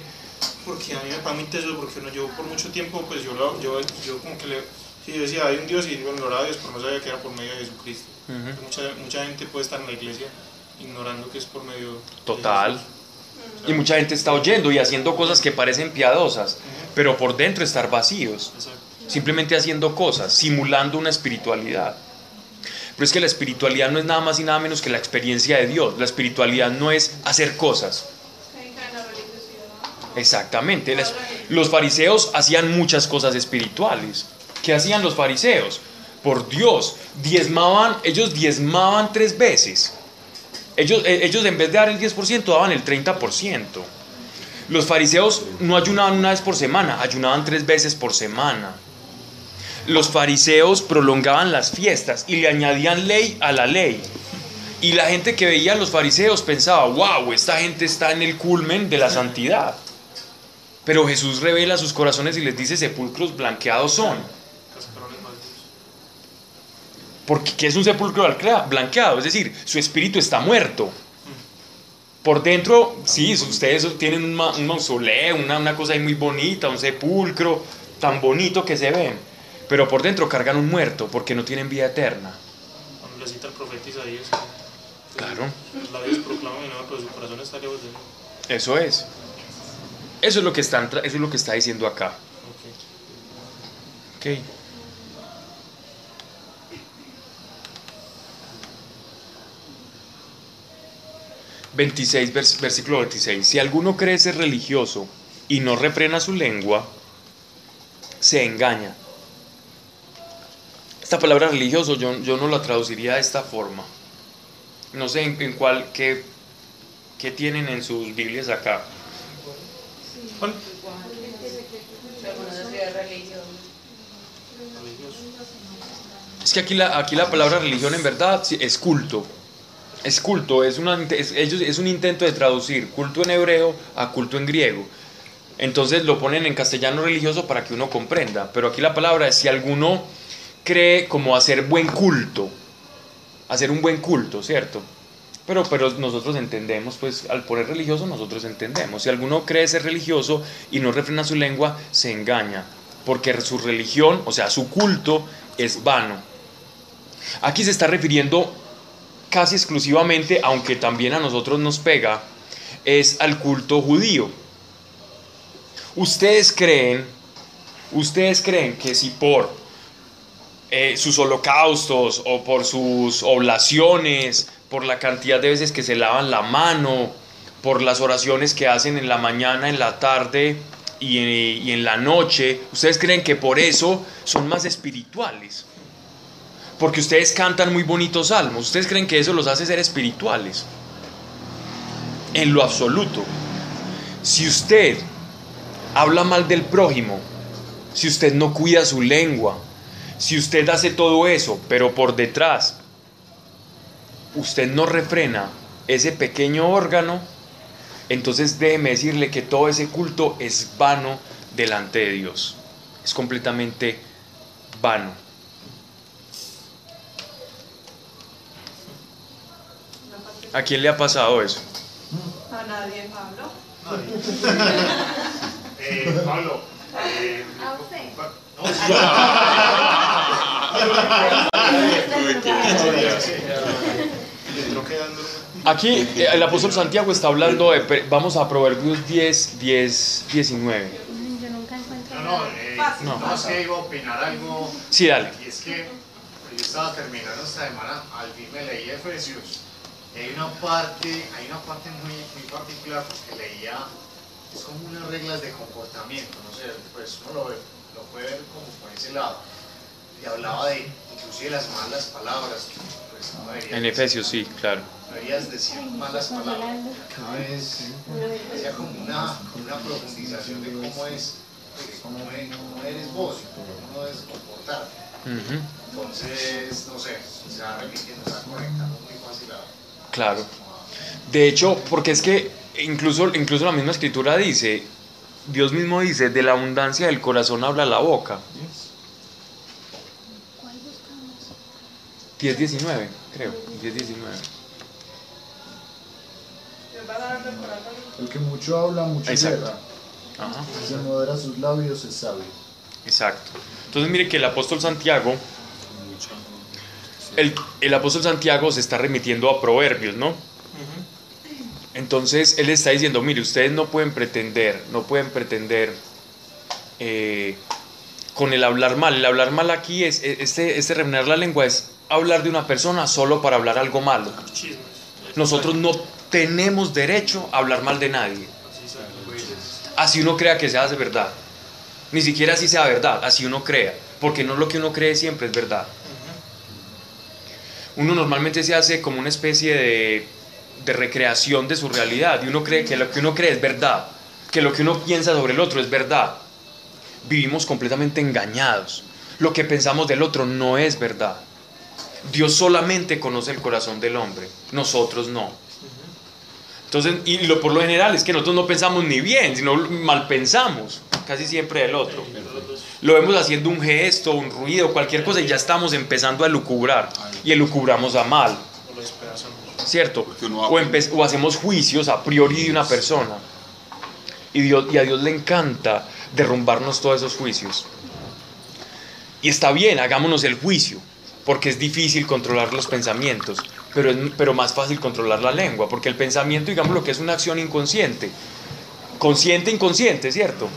Porque a mí me permite eso, porque no, yo por mucho tiempo, pues yo, lo- yo, yo como que le, sí, yo decía, hay un Dios y bueno, oraba a Dios, pero no sabía que era por medio de Jesucristo. Ujú. mucha, mucha gente puede estar en la iglesia ignorando que es por medio Total. Y mucha gente está oyendo y haciendo cosas que parecen piadosas, pero por dentro estar vacíos. Exacto. simplemente haciendo cosas, simulando una espiritualidad. Pero es que la espiritualidad no es nada más y nada menos que la experiencia de Dios. La espiritualidad no es hacer cosas. Exactamente. Los fariseos hacían muchas cosas espirituales. ¿Qué hacían los fariseos? Por Dios, diezmaban, ellos diezmaban tres veces. Ellos, eh, ellos en vez de dar el 10% daban el 30%. Los fariseos no ayunaban una vez por semana, ayunaban tres veces por semana. Los fariseos prolongaban las fiestas y le añadían ley a la ley. Y la gente que veía a los fariseos pensaba, wow, esta gente está en el culmen de la santidad. Pero Jesús revela sus corazones y les dice, sepulcros blanqueados son. Porque ¿qué es un sepulcro blanquea- blanqueado? Es decir, su espíritu está muerto. Por dentro, sí, ustedes tienen un, ma- un mausoleo, una, una cosa ahí muy bonita, un sepulcro tan bonito que se ven. Pero por dentro cargan un muerto porque no tienen vida eterna. Cuando le cita el profeta Isaías, Claro. los labios proclaman mi nombre, pero su corazón está lejos de mí. Eso es. Eso es lo que, están eso es lo que está diciendo acá. Ok. Ok. ...26, vers- versículo 26... ...si alguno cree ser religioso... ...y no refrena su lengua... ...se engaña... ...esta palabra religioso... ...yo, yo no la traduciría de esta forma... ...no sé en, en cuál... Qué, ¿Qué tienen en sus Biblias acá? ¿Cuál? Es que aquí la, aquí la palabra religión en verdad es culto. Es culto, es, es un intento de traducir culto en hebreo a culto en griego. Entonces lo ponen en castellano religioso para que uno comprenda. Pero aquí la palabra es si alguno cree como hacer buen culto, hacer un buen culto, ¿cierto? Pero, pero nosotros entendemos, pues al poner religioso nosotros entendemos. Si alguno cree ser religioso y no refrena su lengua, se engaña. Porque su religión, o sea, su culto es vano. Aquí se está refiriendo casi exclusivamente, aunque también a nosotros nos pega, es al culto judío. Ustedes creen, ustedes creen que si por eh, sus holocaustos o por sus oblaciones, por la cantidad de veces que se lavan la mano, por las oraciones que hacen en la mañana, en la tarde y en, y en la noche, ustedes creen que por eso son más espirituales. Porque ustedes cantan muy bonitos salmos, ustedes creen que eso los hace ser espirituales. En lo absoluto. Si usted habla mal del prójimo, si usted no cuida su lengua, si usted hace todo eso, pero por detrás usted no refrena ese pequeño órgano, entonces déjeme decirle que todo ese culto es vano delante de Dios. Es completamente vano. ¿A quién le ha pasado eso? A nadie, Pablo. Eh, Pablo, eh, ¿A usted? no, [laughs] Aquí eh, el apóstol Santiago está hablando de, vamos a Proverbios 10, 10, 19. Yo nunca encuentro No, no, eh, no, que iba a opinar algo. Sí, dale. Y es que yo estaba terminando esta semana, al fin me leí Efesios. Y hay una parte, hay una parte muy, muy particular porque leía, es como unas reglas de comportamiento, no sé, pues uno lo, ve- lo puede ver como por ese lado. Y hablaba de inclusive las malas palabras, que, pues no deberías En decir, Efesios, sí, claro. no deberías decir malas palabras. Cada vez hacía como una, una profundización de cómo es, de cómo, es- cómo eres vos, cómo debes comportarte. Entonces, no sé, se va repitiendo, se va conectando muy fácil a... Claro. De hecho, porque es que incluso, incluso la misma escritura dice, Dios mismo dice, de la abundancia del corazón habla la boca. 10.19, creo, 10.19. Dios va a dar del corazón. El que mucho habla, mucho Exacto. Ajá. Si modera sus labios es sabio. Exacto. Entonces mire que el apóstol Santiago, el, el apóstol Santiago se está remitiendo a proverbios, ¿no? Entonces él está diciendo, mire, ustedes no pueden pretender, no pueden pretender eh, con el hablar mal. El hablar mal aquí es, este, este refrenar la lengua es hablar de una persona solo para hablar algo malo. Nosotros no tenemos derecho a hablar mal de nadie. Así uno crea que sea de verdad. Ni siquiera así sea verdad, así uno crea. Porque no lo que uno cree siempre es verdad. Uno normalmente se hace como una especie de, recreación de su realidad. Y uno cree que lo que uno cree es verdad. Que lo que uno piensa sobre el otro es verdad. Vivimos completamente engañados. Lo que pensamos del otro no es verdad. Dios solamente conoce el corazón del hombre, nosotros no. Entonces, y lo, por lo general es que nosotros no pensamos ni bien, sino mal pensamos, casi siempre del otro. Lo vemos haciendo un gesto, un ruido, cualquier cosa y ya estamos empezando a lucubrar. Y elucubramos a mal. ¿cierto? O, o hacemos juicios a priori de una persona. Y, Dios, y a Dios le encanta derrumbarnos todos esos juicios. Y está bien, hagámonos el juicio, porque es difícil controlar los pensamientos, pero es pero más fácil controlar la lengua, porque el pensamiento, digamos, lo que es una acción inconsciente, consciente, inconsciente, ¿cierto?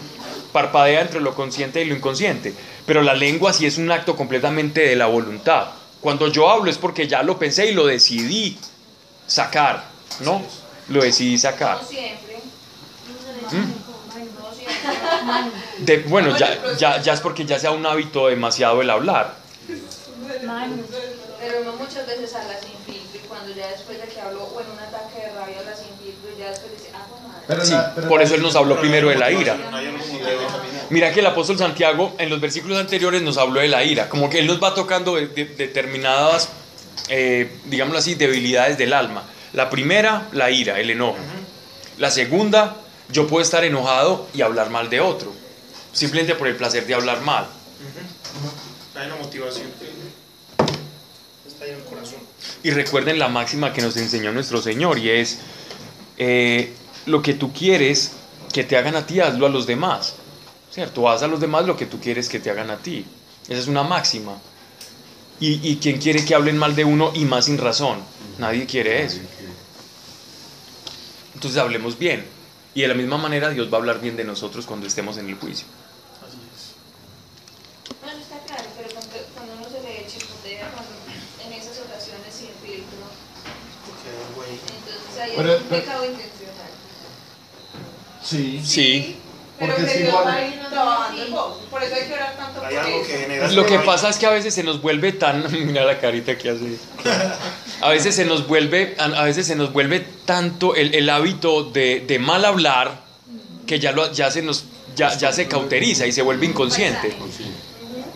Parpadea entre lo consciente y lo inconsciente, pero la lengua sí es un acto completamente de la voluntad. Cuando yo hablo es porque ya lo pensé y lo decidí sacar, ¿no? Lo decidí sacar. ¿Mm? De- bueno, ya, ya, ya es porque ya sea un hábito demasiado el hablar. Pero uno muchas veces habla sin filtro y cuando ya después de que habló o en un ataque de rabia habla sin filtro y ya después dice, ah, pues madre. Pero Sí, la- pero por eso él nos habló primero de la ira. Mira que el apóstol Santiago en los versículos anteriores nos habló de la ira, como que él nos va tocando de- de- determinadas, eh, digámoslo así, debilidades del alma. La primera, la ira, el enojo. La segunda, yo puedo estar enojado y hablar mal de otro, simplemente por el placer de hablar mal. Hay una motivación está ahí en el corazón. Y recuerden la máxima que nos enseñó nuestro Señor y es, eh, lo que tú quieres que te hagan a ti, hazlo a los demás. ¿Cierto? Haz a los demás lo que tú quieres que te hagan a ti. Esa es una máxima. Y, y quien quiere que hablen mal de uno y más sin razón. Nadie quiere eso. Entonces hablemos bien. Y de la misma manera Dios va a hablar bien de nosotros cuando estemos en el juicio. Así es. Bueno, está claro, pero cuando, cuando uno se le chipotea cuando, en esas ocasiones sin filtro, Porque hay algo ahí. entonces ahí Pero- es un pero- pecado intencional. Sí. Sí. Pero Porque que es igual- va a ir trabajando en vos. Por eso hay que orar tanto por Hay algo eso. que genera. Lo que hay- pasa es que a veces se nos vuelve tan, [laughs] mira la carita que hace. A veces se nos vuelve, a a veces se nos vuelve tanto el, el hábito de, de mal hablar que ya lo, ya se nos, ya, ya se cauteriza y se vuelve inconsciente.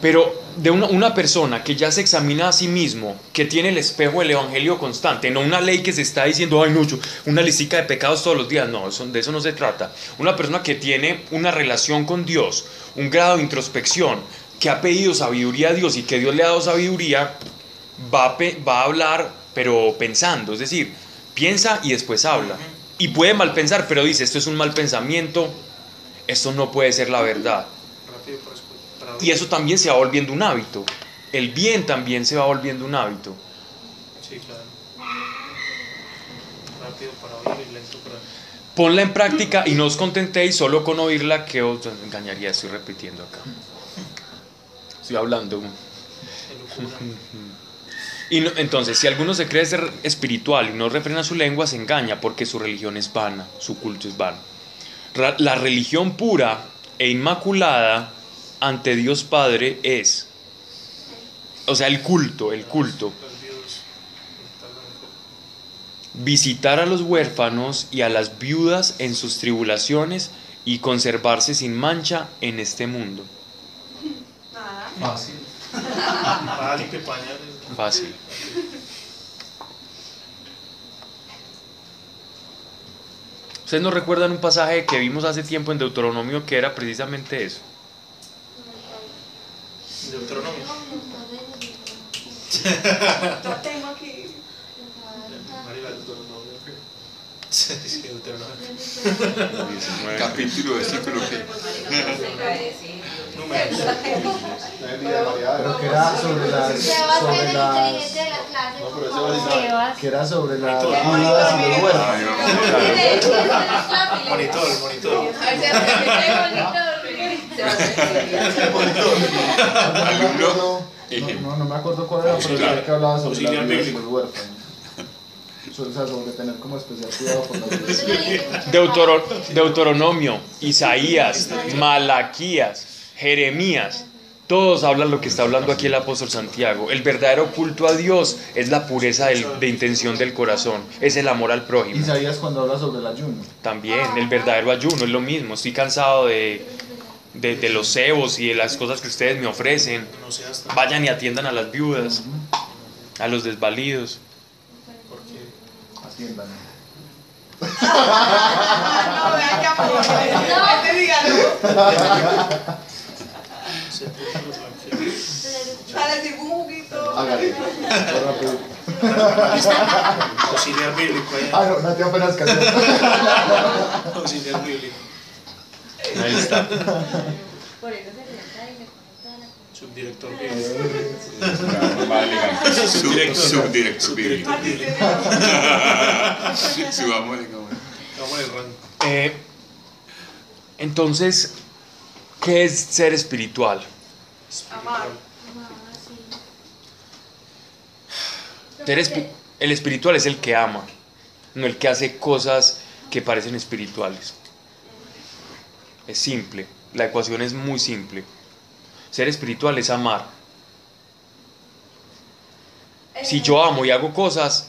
Pero de una, una persona que ya se examina a sí mismo, que tiene el espejo del evangelio constante, no una ley que se está diciendo, ay, no, una listica de pecados todos los días, no, eso- de eso no se trata. Una persona que tiene una relación con Dios, un grado de introspección, que ha pedido sabiduría a Dios y que Dios le ha dado sabiduría, va a, pe- va a hablar, pero pensando, es decir, piensa y después habla. Y puede mal pensar, pero dice, esto es un mal pensamiento, esto no puede ser la verdad. Rápido Y eso también se va volviendo un hábito. El bien también se va volviendo un hábito. Sí, claro. Rápido para oír y lento para. Ponla en práctica y no os contentéis solo con oírla que os engañaría. Estoy repitiendo acá. Estoy hablando. Y no- entonces, si alguno se cree ser espiritual y no refrena su lengua, se engaña porque su religión es vana, su culto es vano. La religión pura e inmaculada ante Dios Padre es, o sea, el culto, el culto, visitar a los huérfanos y a las viudas en sus tribulaciones y conservarse sin mancha en este mundo. Nada. Fácil. Fácil. ¿Ustedes no recuerdan un pasaje que vimos hace tiempo en Deuteronomio que era precisamente eso? Deuteronomio. Yo tengo aquí. [laughs] Capítulo, versículo que. Pero que era sobre las. Sobre las que era sobre las y los vamos. Monitor, monitor. No, no, me acuerdo cuál era, pero sé que hablaba sobre bíblico. los huérfanos. O sea, sobre tener como especial cuidado por las. Deutero- Deuteronomio, Isaías, Malaquías, Jeremías. Todos hablan lo que está hablando aquí el apóstol Santiago. El verdadero culto a Dios es la pureza del- de intención del corazón, es el amor al prójimo. Isaías cuando habla sobre el ayuno. También el verdadero ayuno es lo mismo. Estoy cansado de, de, de los cebos y de las cosas que ustedes me ofrecen. No. Vayan y atiendan a las viudas, a los desvalidos. Atiendan. No. No, te puso los evangelio. Para decir un juguito. Hágale. Auxiliar bíblico ahí. Ah, no, Nati apenas cayó. Auxiliar bíblico. Ahí está. Por eso se sienta y me toda la Subdirector Subdirector. Subdirector como. Vamos el rango. Eh, entonces, ¿qué es ser espiritual? Amar. El espiritual es el que ama, no el que hace cosas que parecen espirituales. Es simple, la ecuación es muy simple. Ser espiritual es amar. Si yo amo y hago cosas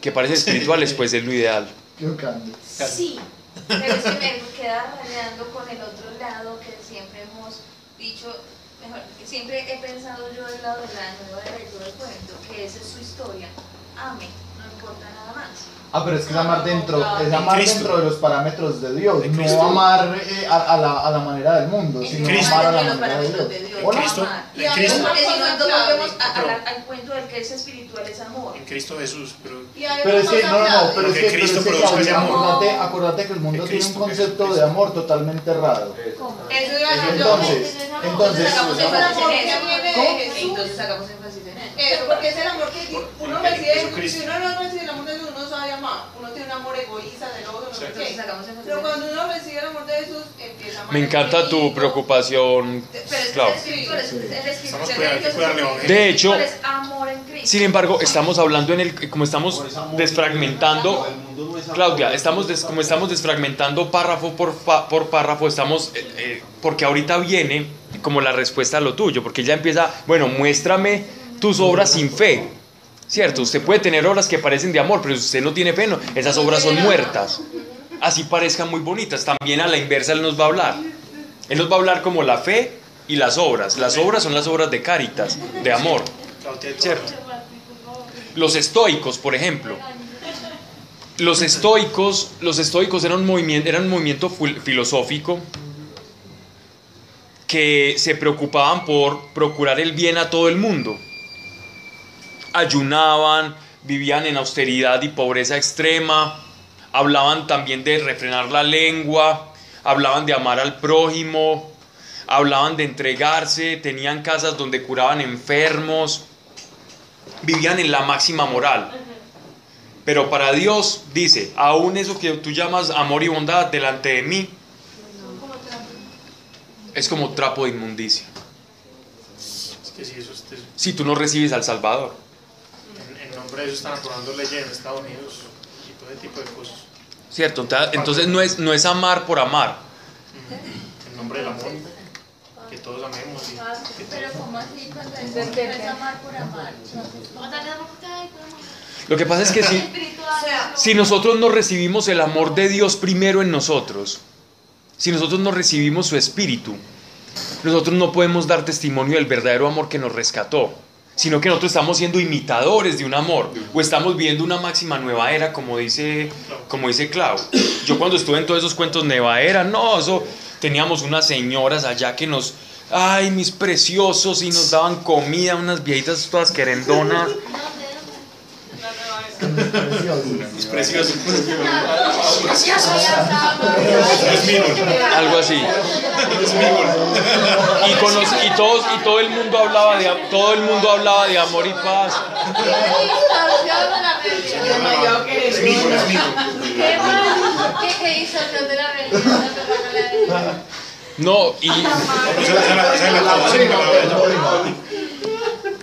que parecen espirituales, pues es lo ideal. Yo cambio. Sí, pero es que me queda rayando con el otro lado que siempre hemos dicho, mejor, que siempre he pensado yo del lado de la nueva era y todo el cuento, que esa es su historia. Ame, no importa nada más. Ah, pero es que es amar dentro, es En amar Cristo. dentro de los parámetros de Dios, De no amar eh, a, a la, a la manera del mundo, En sino Cristo. amar a la manera de Dios. de. Cristo. amar. En Cristo. Porque si no, Cosa entonces clave. volvemos a- a la- Pero- al cuento del que es espiritual es amor. En Cristo Jesús, pero es que, no, no, pero es Que pero Cristo es que produzca ese Claudia, amor. acordate, acordate que el mundo tiene un concepto Cristo. de amor totalmente errado. ¿Cómo? Entonces, entonces, Hagamos Es el énfasis amor en que eso. viene de ¿Cómo? Jesús. Entonces hagamos énfasis en eso. Porque es el amor que uno recibe. Si uno no recibe el amor de Jesús, uno sabe amar. Uno tiene un amor egoísta, de lobo, no sé qué. Pero cuando uno recibe el amor de Jesús, empieza a amar Me encanta tu preocupación, de Dios hecho-. Sin embargo, estamos hablando en el, como estamos desfragmentando, Claudia, estamos des- como estamos desfragmentando párrafo por, por párrafo, estamos, eh, eh, porque ahorita viene como la respuesta a lo tuyo, porque ella empieza, bueno, muéstrame tus obras sin fe, ¿cierto? Usted puede tener obras que parecen de amor, pero si usted no tiene fe, no, esas obras son muertas, así parezcan muy bonitas, también a la inversa Él nos va a hablar, Él nos va a hablar como la fe y las obras, las obras son las obras de caritas, de amor, ¿cierto? Los estoicos, por ejemplo. Los estoicos, los estoicos eran un movimiento, filosófico que se preocupaban por procurar el bien a todo el mundo. Ayunaban, vivían en austeridad y pobreza extrema, hablaban también de refrenar la lengua, hablaban de amar al prójimo, hablaban de entregarse, tenían casas donde curaban enfermos, vivían en la máxima moral. Pero para Dios dice, aún eso que tú llamas amor y bondad delante de mí es como trapo de inmundicia. Si tú no recibes al Salvador. De eso están aprobando leyes en Estados Unidos y todo ese tipo de cosas. ¿Cierto? Entonces- no es, no es amar por amar. En nombre del amor, que todos amemos. y- Pero como así cuando es, es amar por amar. Lo que pasa es que si, si nosotros no recibimos el amor de Dios primero en nosotros, si nosotros no recibimos su espíritu, nosotros no podemos dar testimonio del verdadero amor que nos rescató, sino que nosotros estamos siendo imitadores de un amor o estamos viendo una máxima nueva era, como dice, como dice Clau. Yo cuando estuve en todos esos cuentos nueva era, no, eso teníamos unas señoras allá que nos, ay, mis preciosos, y nos daban comida, unas viejitas todas querendonas. Precioso. Precioso. Algo así. Y, conoc- y todos y todo el mundo hablaba de todo el mundo hablaba de amor y paz. Es mi hijo, es. ¿Qué qué distorsión de la religión? No, y es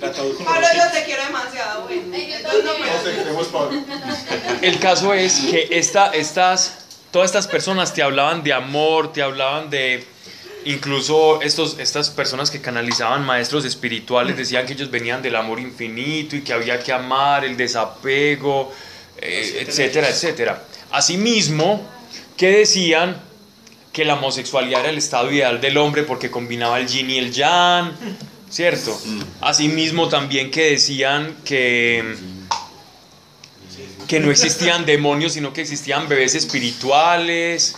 la- Pablo, yo te quiero demasiado, güey. Entonces no me [laughs] el caso es que esta, estas todas estas personas te hablaban de amor, te hablaban de incluso estos estas personas que canalizaban maestros espirituales decían que ellos venían del amor infinito y que había que amar el desapego, eh, etcétera, etcétera. Asimismo, que decían que la homosexualidad era el estado ideal del hombre porque combinaba el yin y el yang, ¿cierto? Asimismo también que decían que, que no existían demonios, sino que existían bebés espirituales,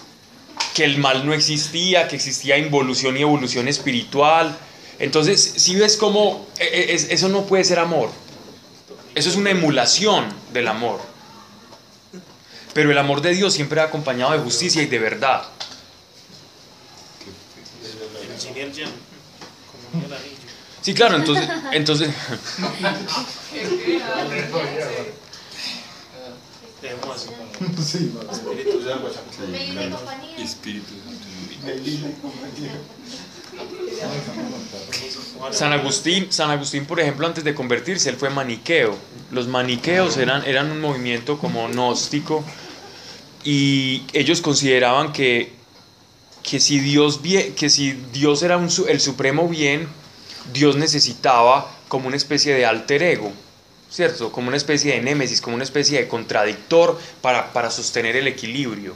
que el mal no existía, que existía involución y evolución espiritual. Entonces, si ves cómo eh, es- eso no puede ser amor. Eso es una emulación del amor. Pero el amor de Dios siempre va acompañado de justicia y de verdad. El yin y Sí, claro, entonces, [laughs] entonces. Sí. Espíritus de agua, champú. Medina y compañía. Espíritu San Agustín, San Agustín, por ejemplo, antes de convertirse, él fue maniqueo. Los maniqueos eran, eran un movimiento como gnóstico y ellos consideraban que, que, si, Dios que si Dios era un su- el supremo bien, Dios necesitaba como una especie de alter ego, ¿cierto? Como una especie de némesis, como una especie de contradictor para, para sostener el equilibrio.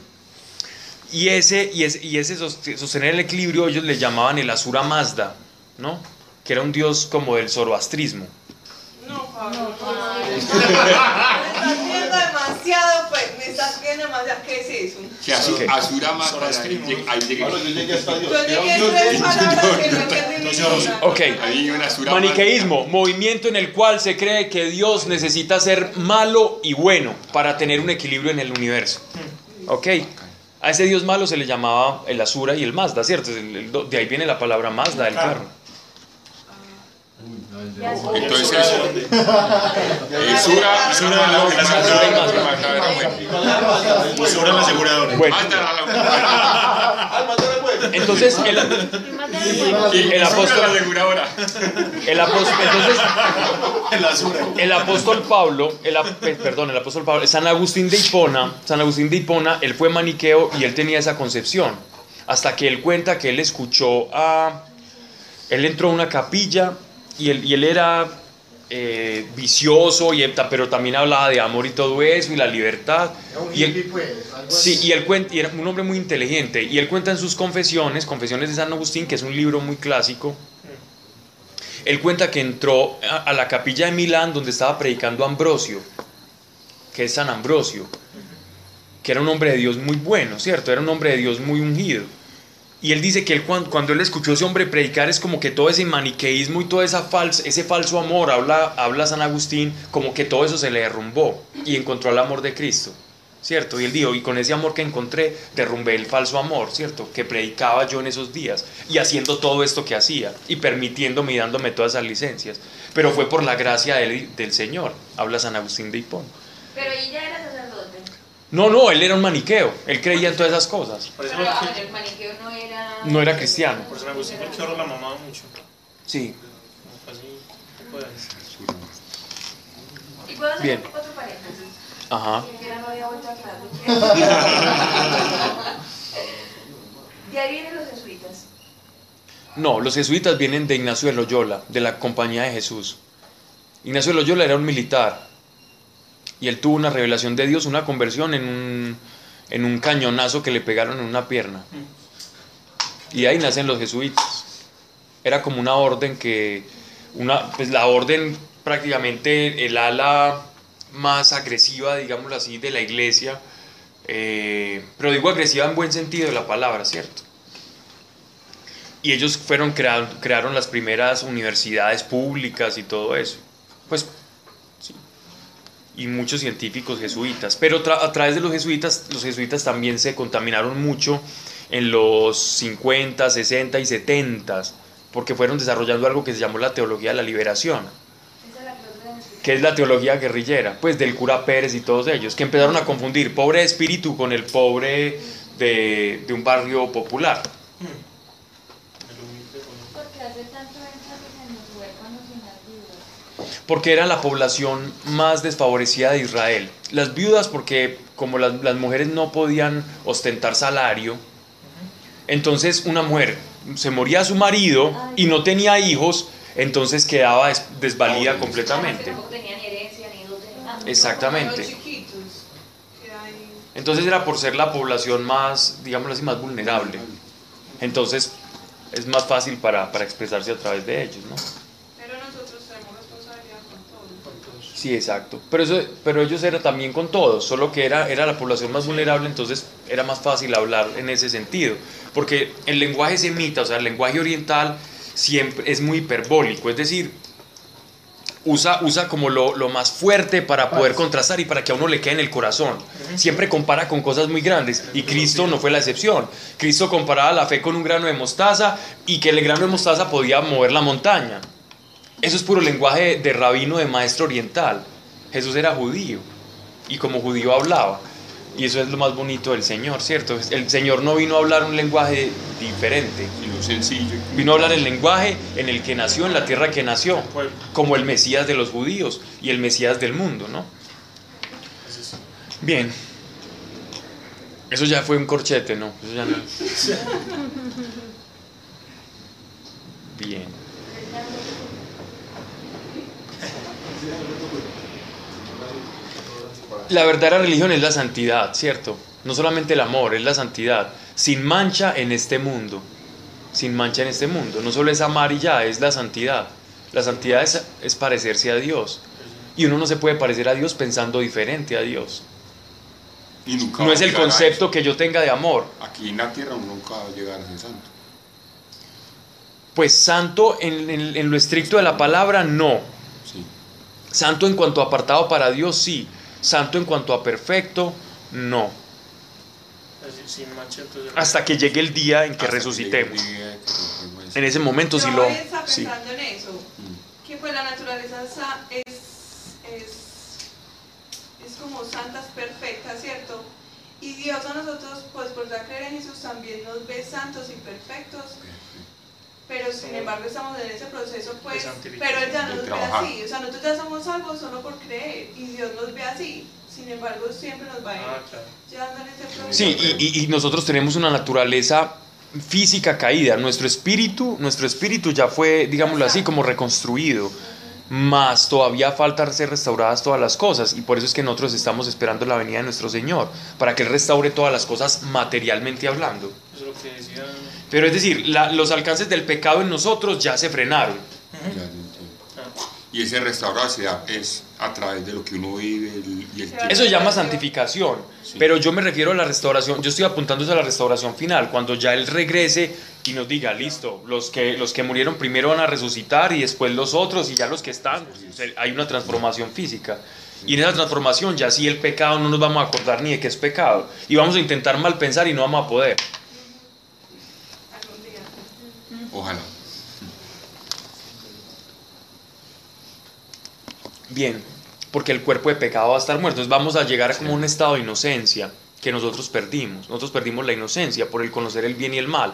Y ese, y ese, y ese sost- sostener el equilibrio ellos le llamaban el Asura Mazda, ¿no? Que era un dios como del zoroastrismo. No, Pablo, no. [laughs] [laughs] Me estás viendo demasiado, pues, me estás viendo demasiado. ¿Qué es eso? Que Ok. Asura más Zoroastrismo. Ahí llegué. Pablo, yo llegué hasta Dios. Yo llegué a tres palabras que no entendí ninguna. Ok. Ahí hay una Asura más- Maniqueísmo, movimiento en el cual se cree que Dios necesita ser malo y bueno para tener un equilibrio en el universo. Ok. A ese Dios malo se le llamaba el Asura y el Mazda, ¿cierto? El- el- de ahí viene la palabra Mazda del carro. Entonces, eh, Sura, Sura, la Mazda. Sobre la aseguradora. Bueno, entonces el, el apóstol, aseguradora. el apóstol, entonces El apóstol Pablo, el, ap- perdón, el apóstol Pablo, San Agustín de Hipona, San Agustín de Hipona, él fue maniqueo y él tenía esa concepción. Hasta que él cuenta que él escuchó a. Él entró a una capilla y él, y él era eh, vicioso, y, pero también hablaba de amor y todo eso y la libertad. Y él, Sí, y él cuenta, y era un hombre muy inteligente, y él cuenta en sus confesiones, Confesiones de San Agustín, que es un libro muy clásico, él cuenta que entró a, a la capilla de Milán donde estaba predicando Ambrosio, que es San Ambrosio, que era un hombre de Dios muy bueno, ¿cierto? Era un hombre de Dios muy ungido. Y él dice que él, cuando, cuando él escuchó a ese hombre predicar es como que todo ese maniqueísmo y todo esa fals- ese falso amor, habla, habla San Agustín, como que todo eso se le derrumbó y encontró el amor de Cristo. ¿cierto? Y él dijo, y con ese amor que encontré, derrumbé el falso amor, ¿cierto? Que predicaba yo en esos días, y haciendo todo esto que hacía, y permitiéndome y dándome todas esas licencias. Pero fue por la gracia del, del Señor, habla San Agustín de Hipón. Pero ella era. No, no, él era un maniqueo, él creía en todas esas cosas. Pero en el maniqueo no era. No era cristiano. por eso me gustó porque ahora la mamaba mucho. Sí. Y puedo hacer Bien. otro paréntesis. Ajá. [laughs] De ahí vienen los jesuitas. No, los jesuitas vienen de Ignacio de Loyola, de la Compañía de Jesús. Ignacio de Loyola era un militar y él tuvo una revelación de Dios, una conversión en un, en un cañonazo que le pegaron en una pierna. Y ahí nacen los jesuitas. Era como una orden que, una, pues la orden prácticamente el ala más agresiva, digámoslo así, de la iglesia, eh, pero digo agresiva en buen sentido de la palabra, ¿cierto? Y ellos fueron crearon, crearon las primeras universidades públicas y todo eso. Pues. Y muchos científicos jesuitas. Pero a través de los jesuitas, los jesuitas también se contaminaron mucho en los 50, 60 y 70, porque fueron desarrollando algo que se llamó la teología de la liberación que es la teología guerrillera, pues del cura Pérez y todos ellos, que empezaron a confundir pobre espíritu con el pobre de un barrio popular. el humilde con- Porque hace tanto énfasis en los huérfanos y en las viudas. Porque era la población más desfavorecida de Israel. Las viudas porque como las, las mujeres no podían ostentar salario, entonces una mujer se moría su marido y no tenía hijos, entonces quedaba des- desvalida completamente. Tampoco tenían herencia ni dote ni nada. Exactamente. Entonces era por ser la población más, digámoslo así, más vulnerable. Entonces es más fácil para, para expresarse a través de ellos, ¿no? Pero nosotros tenemos responsabilidad con todo. Sí, exacto. Pero, eso, pero ellos eran también con todos, solo que era, era la población más vulnerable, entonces era más fácil hablar en ese sentido. Porque el lenguaje semita, o sea, el lenguaje oriental, siempre es muy hiperbólico. Es decir, usa, usa como lo, lo más fuerte para poder contrastar y para que a uno le quede en el corazón. Siempre compara con cosas muy grandes y Cristo no fue la excepción. Cristo comparaba la fe con un grano de mostaza y que el grano de mostaza podía mover la montaña. Eso es puro lenguaje de rabino, de maestro oriental. Jesús era judío y como judío hablaba. Y eso es lo más bonito del Señor, ¿cierto? El Señor no vino a hablar un lenguaje diferente. Sino sencillo. Vino a hablar el lenguaje en el que nació, en la tierra que nació, como el Mesías de los judíos y el Mesías del mundo, ¿no? Bien. Eso ya fue un corchete, ¿no? Eso ya no. [laughs] Bien. La verdadera religión es la santidad, ¿cierto? No solamente el amor, es la santidad. Sin mancha en este mundo. Sin mancha en este mundo. No solo es amar y ya, es la santidad. La santidad es, es parecerse a Dios. Y uno no se puede parecer a Dios pensando diferente a Dios. Y nunca No es el concepto que yo tenga de amor. Aquí en la tierra uno nunca va a llegar a ser santo. Pues santo en, en- en lo estricto de la palabra, no. Sí. Santo en cuanto a apartado para Dios, sí. Santo en cuanto a perfecto, no. así, sin mancha, entonces- Hasta que llegue el día en que Hasta resucitemos. día que. En ese momento sí lo... estaba sí. pensando en eso, Mm. que pues la naturaleza es, es, es como santa, es perfecta, ¿cierto? Y Dios a nosotros, pues por ya creer en Jesús, también nos ve santos y perfectos, pero sin embargo estamos en ese proceso, pues, pero Él ya de nos ve así, o sea, nosotros ya somos salvos solo por creer, y Dios nos ve así, sin embargo siempre nos va a ir Ah, claro. llevando en ese proceso. Sí, y, y- y nosotros tenemos una naturaleza física caída. Nuestro espíritu, nuestro espíritu ya fue, digámoslo así, como reconstruido. Más todavía falta ser restauradas todas las cosas. Y por eso es que nosotros estamos esperando la venida de nuestro Señor. Para que Él restaure todas las cosas materialmente hablando. Lo que decía. Pero es decir, la- los alcances del pecado en nosotros ya se frenaron. Ah, Y ese restaurar se da es a través de lo que uno vive el- y el tiempo. Eso se llama santificación. Pero yo me refiero a la restauración. Yo estoy apuntando a la restauración final. Cuando ya Él regrese y nos diga, listo, los que, los que murieron primero van a resucitar y después los otros y ya los que están. O sea, hay una transformación física. Y en esa transformación ya sí el pecado no nos vamos a acordar ni de qué es pecado. Y vamos a intentar mal pensar y no vamos a poder. Ojalá. Bien, porque el cuerpo de pecado va a estar muerto. Entonces vamos a llegar como a un estado de inocencia que nosotros perdimos. Nosotros perdimos la inocencia por el conocer el bien y el mal.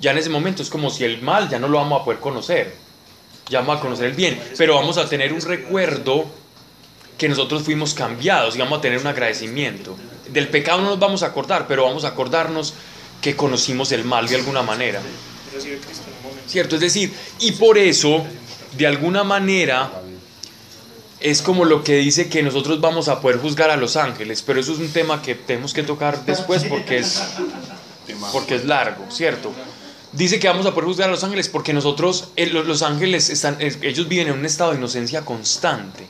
Ya en ese momento es como si el mal ya no lo vamos a poder conocer. Ya vamos a conocer el bien, pero vamos a tener un recuerdo que nosotros fuimos cambiados y vamos a tener un agradecimiento. Del pecado no nos vamos a acordar, pero vamos a acordarnos que conocimos el mal de alguna manera. ¿Cierto? Es decir, y por eso, de alguna manera, es como lo que dice que nosotros vamos a poder juzgar a los ángeles, pero eso es un tema que tenemos que tocar después porque es, porque es largo, ¿cierto? Dice que vamos a poder juzgar a los ángeles porque nosotros, eh, los, ángeles, están, ellos viven en un estado de inocencia constante.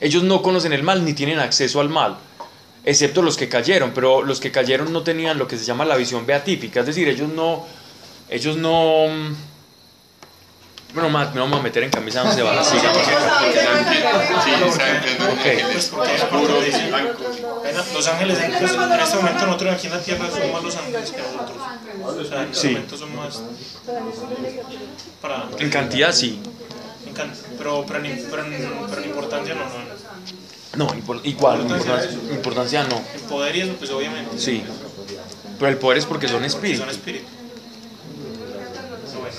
Ellos no conocen el mal ni tienen acceso al mal, excepto los que cayeron, pero los que cayeron no tenían lo que se llama la visión beatífica, es decir, ellos no, ellos no... mm, Bueno, ma- me vamos a meter en camisa once varas, Sí, Pues porque hay una parte donde dice, "Venga, los ángeles, en, pues, en este momento nosotros aquí en la tierra somos más los ángeles que nosotros. O sea, en este Sí. momento son más para, En cantidad sí. en can- pero, pero, en, pero, en, pero en importancia no, no, no. Impor- igual, importancia, importancia no. En poder y eso, pues obviamente. Sí. Pero el poder es porque son espíritus. son espíritus.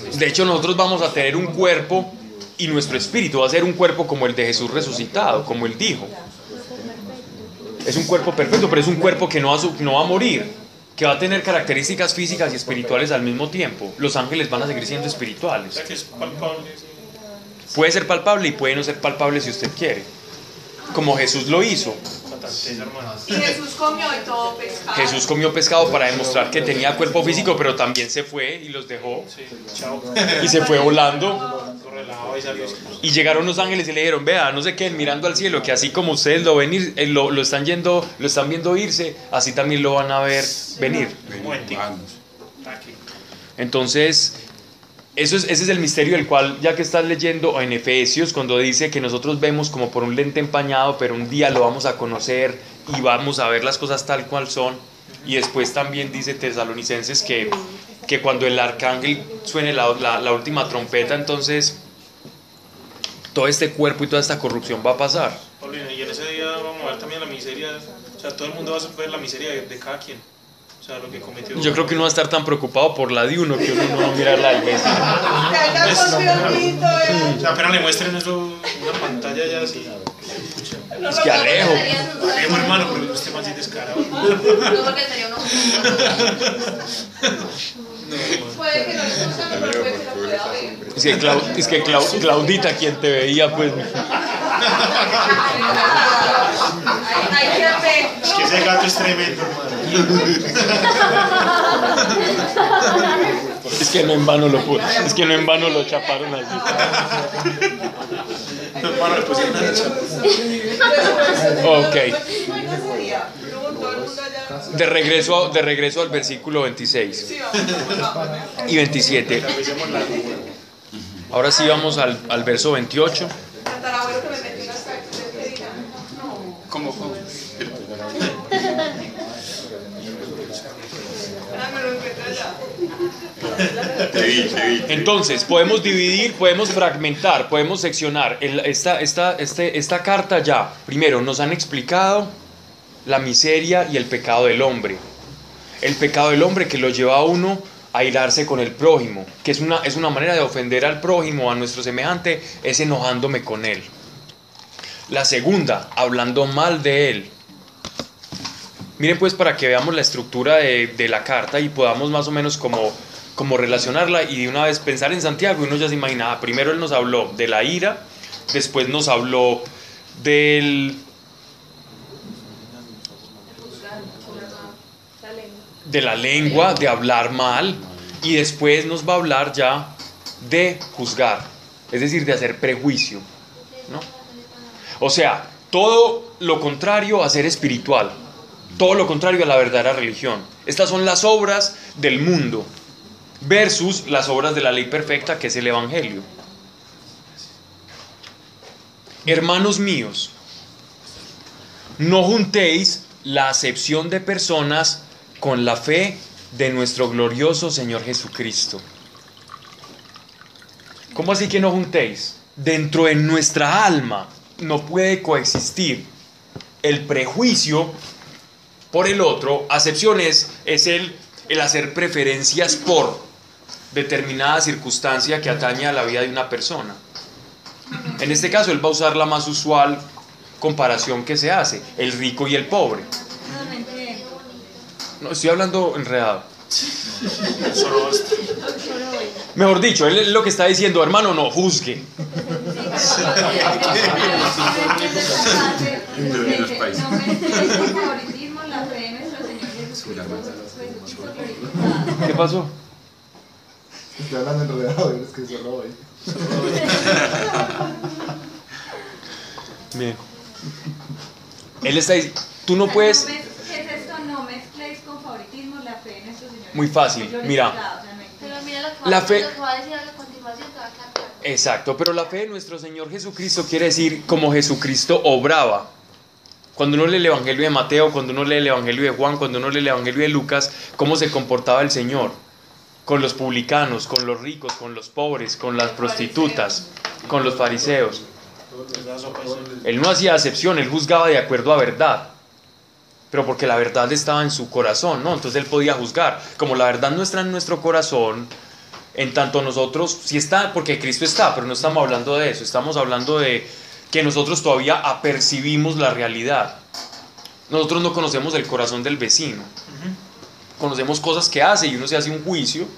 Listo. De hecho, nosotros vamos a tener un cuerpo y nuestro espíritu va a ser un cuerpo como el de Jesús resucitado, como él dijo. Es un cuerpo perfecto, pero es un cuerpo que no va no va a morir, que va a tener características físicas y espirituales al mismo tiempo. Los ángeles van a seguir siendo espirituales. Puede ser palpable y puede no ser palpable si usted quiere. Como Jesús lo hizo. Y Jesús comió y todo pescado. Jesús comió pescado para demostrar que tenía cuerpo físico, pero también se fue y los dejó. Sí, chao. Y se fue volando. Y llegaron los ángeles y le dijeron, vea, no sé qué, mirando al cielo, que así como ustedes lo ven ir- eh, lo, lo están yendo, lo están viendo irse, así también lo van a ver venir. Entonces, Eso es, ese es el misterio del cual, ya que estás leyendo en Efesios, cuando dice que nosotros vemos como por un lente empañado, pero un día lo vamos a conocer y vamos a ver las cosas tal cual son. Y después también dice Tesalonicenses que, que cuando el arcángel suene la, la- última trompeta, entonces todo este cuerpo y toda esta corrupción va a pasar. Y en ese día vamos a ver también la miseria, o sea, todo el mundo va a ver la miseria de, de cada quien, o sea, lo que cometió. Yo creo que uno va a estar tan preocupado por la de uno que uno no va a mirar la del vecino. O sea, apenas le muestren eso, una pantalla ya así. Es que Alejo. Alejo, hermano, pero sí es descarado. No, porque sería uno Puede que no le guste, pero puede que lo pueda ver. Es que, Clau- es que Clau- Claudita, quien te veía, pues... Hay que ver. Es que ese gato es tremendo, hermano. Es que no en vano lo pu- es que no en vano lo chaparon así. Ok. De regreso, de regreso al versículo 26 Sí, vamos, vamos. y 27. Ahora sí vamos al, al verso 28. Tatarabuelo que me metió unas tácticas que digan, no. ¿Cómo? cómo? Ah, me lo encuentro allá. Te vi, te vi. Entonces, podemos dividir, podemos fragmentar, podemos seccionar. Esta, esta, este, esta carta ya, primero, nos han explicado la miseria y el pecado del hombre. El pecado del hombre que lo lleva a uno a irarse con el prójimo, que es una, es una manera de ofender al prójimo, a nuestro semejante, es enojándome con él. La segunda, hablando mal de él. Miren pues para que veamos la estructura de, de la carta y podamos más o menos como, como relacionarla y de una vez pensar en Santiago uno ya se imaginaba, primero él nos habló de la ira, después nos habló del, de la lengua, de hablar mal y después nos va a hablar ya de juzgar, es decir, de hacer prejuicio. ¿no? O sea, todo lo contrario a ser espiritual, todo lo contrario a la verdadera religión. Estas son las obras del mundo versus las obras de la ley perfecta que es el Evangelio. Hermanos míos, no juntéis la acepción de personas con la fe de nuestro glorioso Señor Jesucristo. ¿Cómo así que no juntéis? Dentro de nuestra alma no puede coexistir el prejuicio por el otro. Acepción es, es el, el hacer preferencias por determinada circunstancia que atañe a la vida de una persona. En este caso, él va a usar la más usual comparación que se hace, el rico y el pobre. No, estoy hablando enredado. Mejor dicho, él lo que está diciendo, hermano, no juzgue. ¿Qué pasó? Estoy hablando enredado, es que solo voy. [laughs] Miren. Él está diciendo, tú no puedes... ¿Qué es esto? No mezcléis con favoritismo la fe de nuestro Señor Muy fácil, mira. Pero mira lo que, La va, fe- lo que va a decir a la continuación, te va a quedar claro. Exacto, pero la fe de nuestro Señor Jesucristo quiere decir como Jesucristo obraba. Cuando uno lee el Evangelio de Mateo, cuando uno lee el Evangelio de Juan, cuando uno lee el Evangelio de Lucas, cómo se comportaba el Señor con los publicanos, con los ricos, con los pobres, con las prostitutas, con los fariseos. Él no hacía acepción, él juzgaba de acuerdo a verdad. Pero porque la verdad estaba en su corazón, ¿no? Entonces él podía juzgar. Como la verdad no está en nuestro corazón, en tanto nosotros, sí está, porque Cristo está, pero no estamos hablando de eso, estamos hablando de que nosotros todavía apercibimos la realidad. Nosotros no conocemos el corazón del vecino. Conocemos cosas que hace y uno se hace un juicio.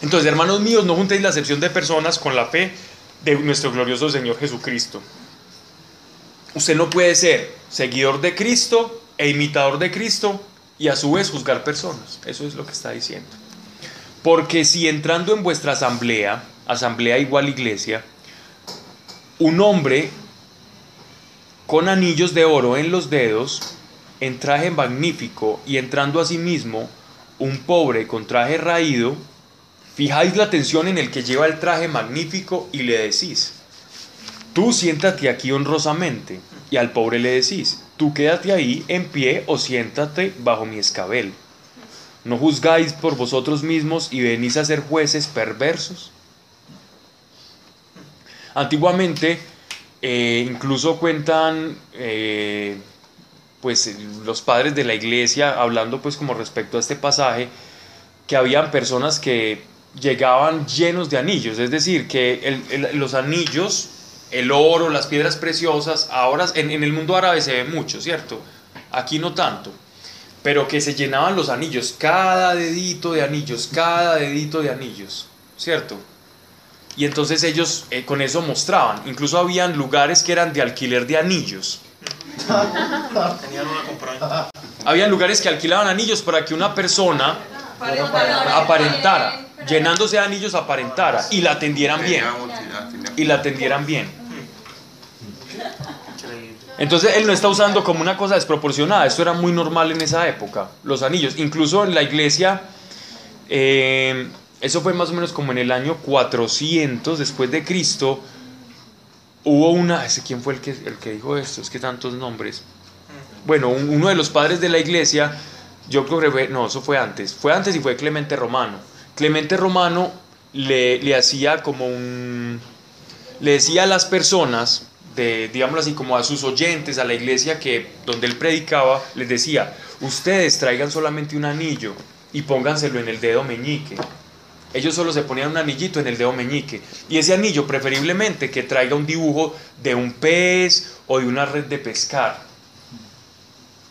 Entonces, hermanos míos, no juntéis la acepción de personas con la fe de nuestro glorioso Señor Jesucristo. Usted no puede ser seguidor de Cristo e imitador de Cristo y a su vez juzgar personas. Eso es lo que está diciendo. Porque si entrando en vuestra asamblea, asamblea igual iglesia, un hombre con anillos de oro en los dedos, en traje magnífico y entrando a sí mismo, un pobre con traje raído, fijáis la atención en el que lleva el traje magnífico y le decís, tú siéntate aquí honrosamente, y al pobre le decís, tú quédate ahí en pie o siéntate bajo mi escabel. ¿No juzgáis por vosotros mismos y venís a ser jueces perversos? Antiguamente, eh, incluso cuentan eh, pues los padres de la iglesia, hablando pues como respecto a este pasaje, que habían personas que llegaban llenos de anillos, es decir, que los anillos, el oro, las piedras preciosas, ahora en, en el mundo árabe se ve mucho, ¿cierto? Aquí no tanto, pero que se llenaban los anillos, cada dedito de anillos, cada dedito de anillos, ¿cierto? Y entonces ellos eh, con eso mostraban, incluso habían lugares que eran de alquiler de anillos. Tenían una. Habían lugares que alquilaban anillos para que una persona aparentara, llenándose de anillos aparentara y la atendieran bien. Y la atendieran bien. Entonces él no está usando como una cosa desproporcionada, esto era muy normal en esa época, los anillos. Incluso en la iglesia, eh, eso fue más o menos como en el año 400 después de Cristo, hubo una, ¿quién fue el que, el que dijo esto? Es que tantos nombres. Bueno, un- uno de los padres de la iglesia, yo creo que fue, no, eso fue antes, fue antes y fue Clemente Romano. Clemente Romano le, le hacía como un, le decía a las personas, de, digámoslo así, como a sus oyentes, a la iglesia que donde él predicaba, les decía, ustedes traigan solamente un anillo y pónganselo en el dedo meñique. Ellos solo se ponían un anillito en el dedo meñique. Y ese anillo preferiblemente que traiga un dibujo de un pez o de una red de pescar.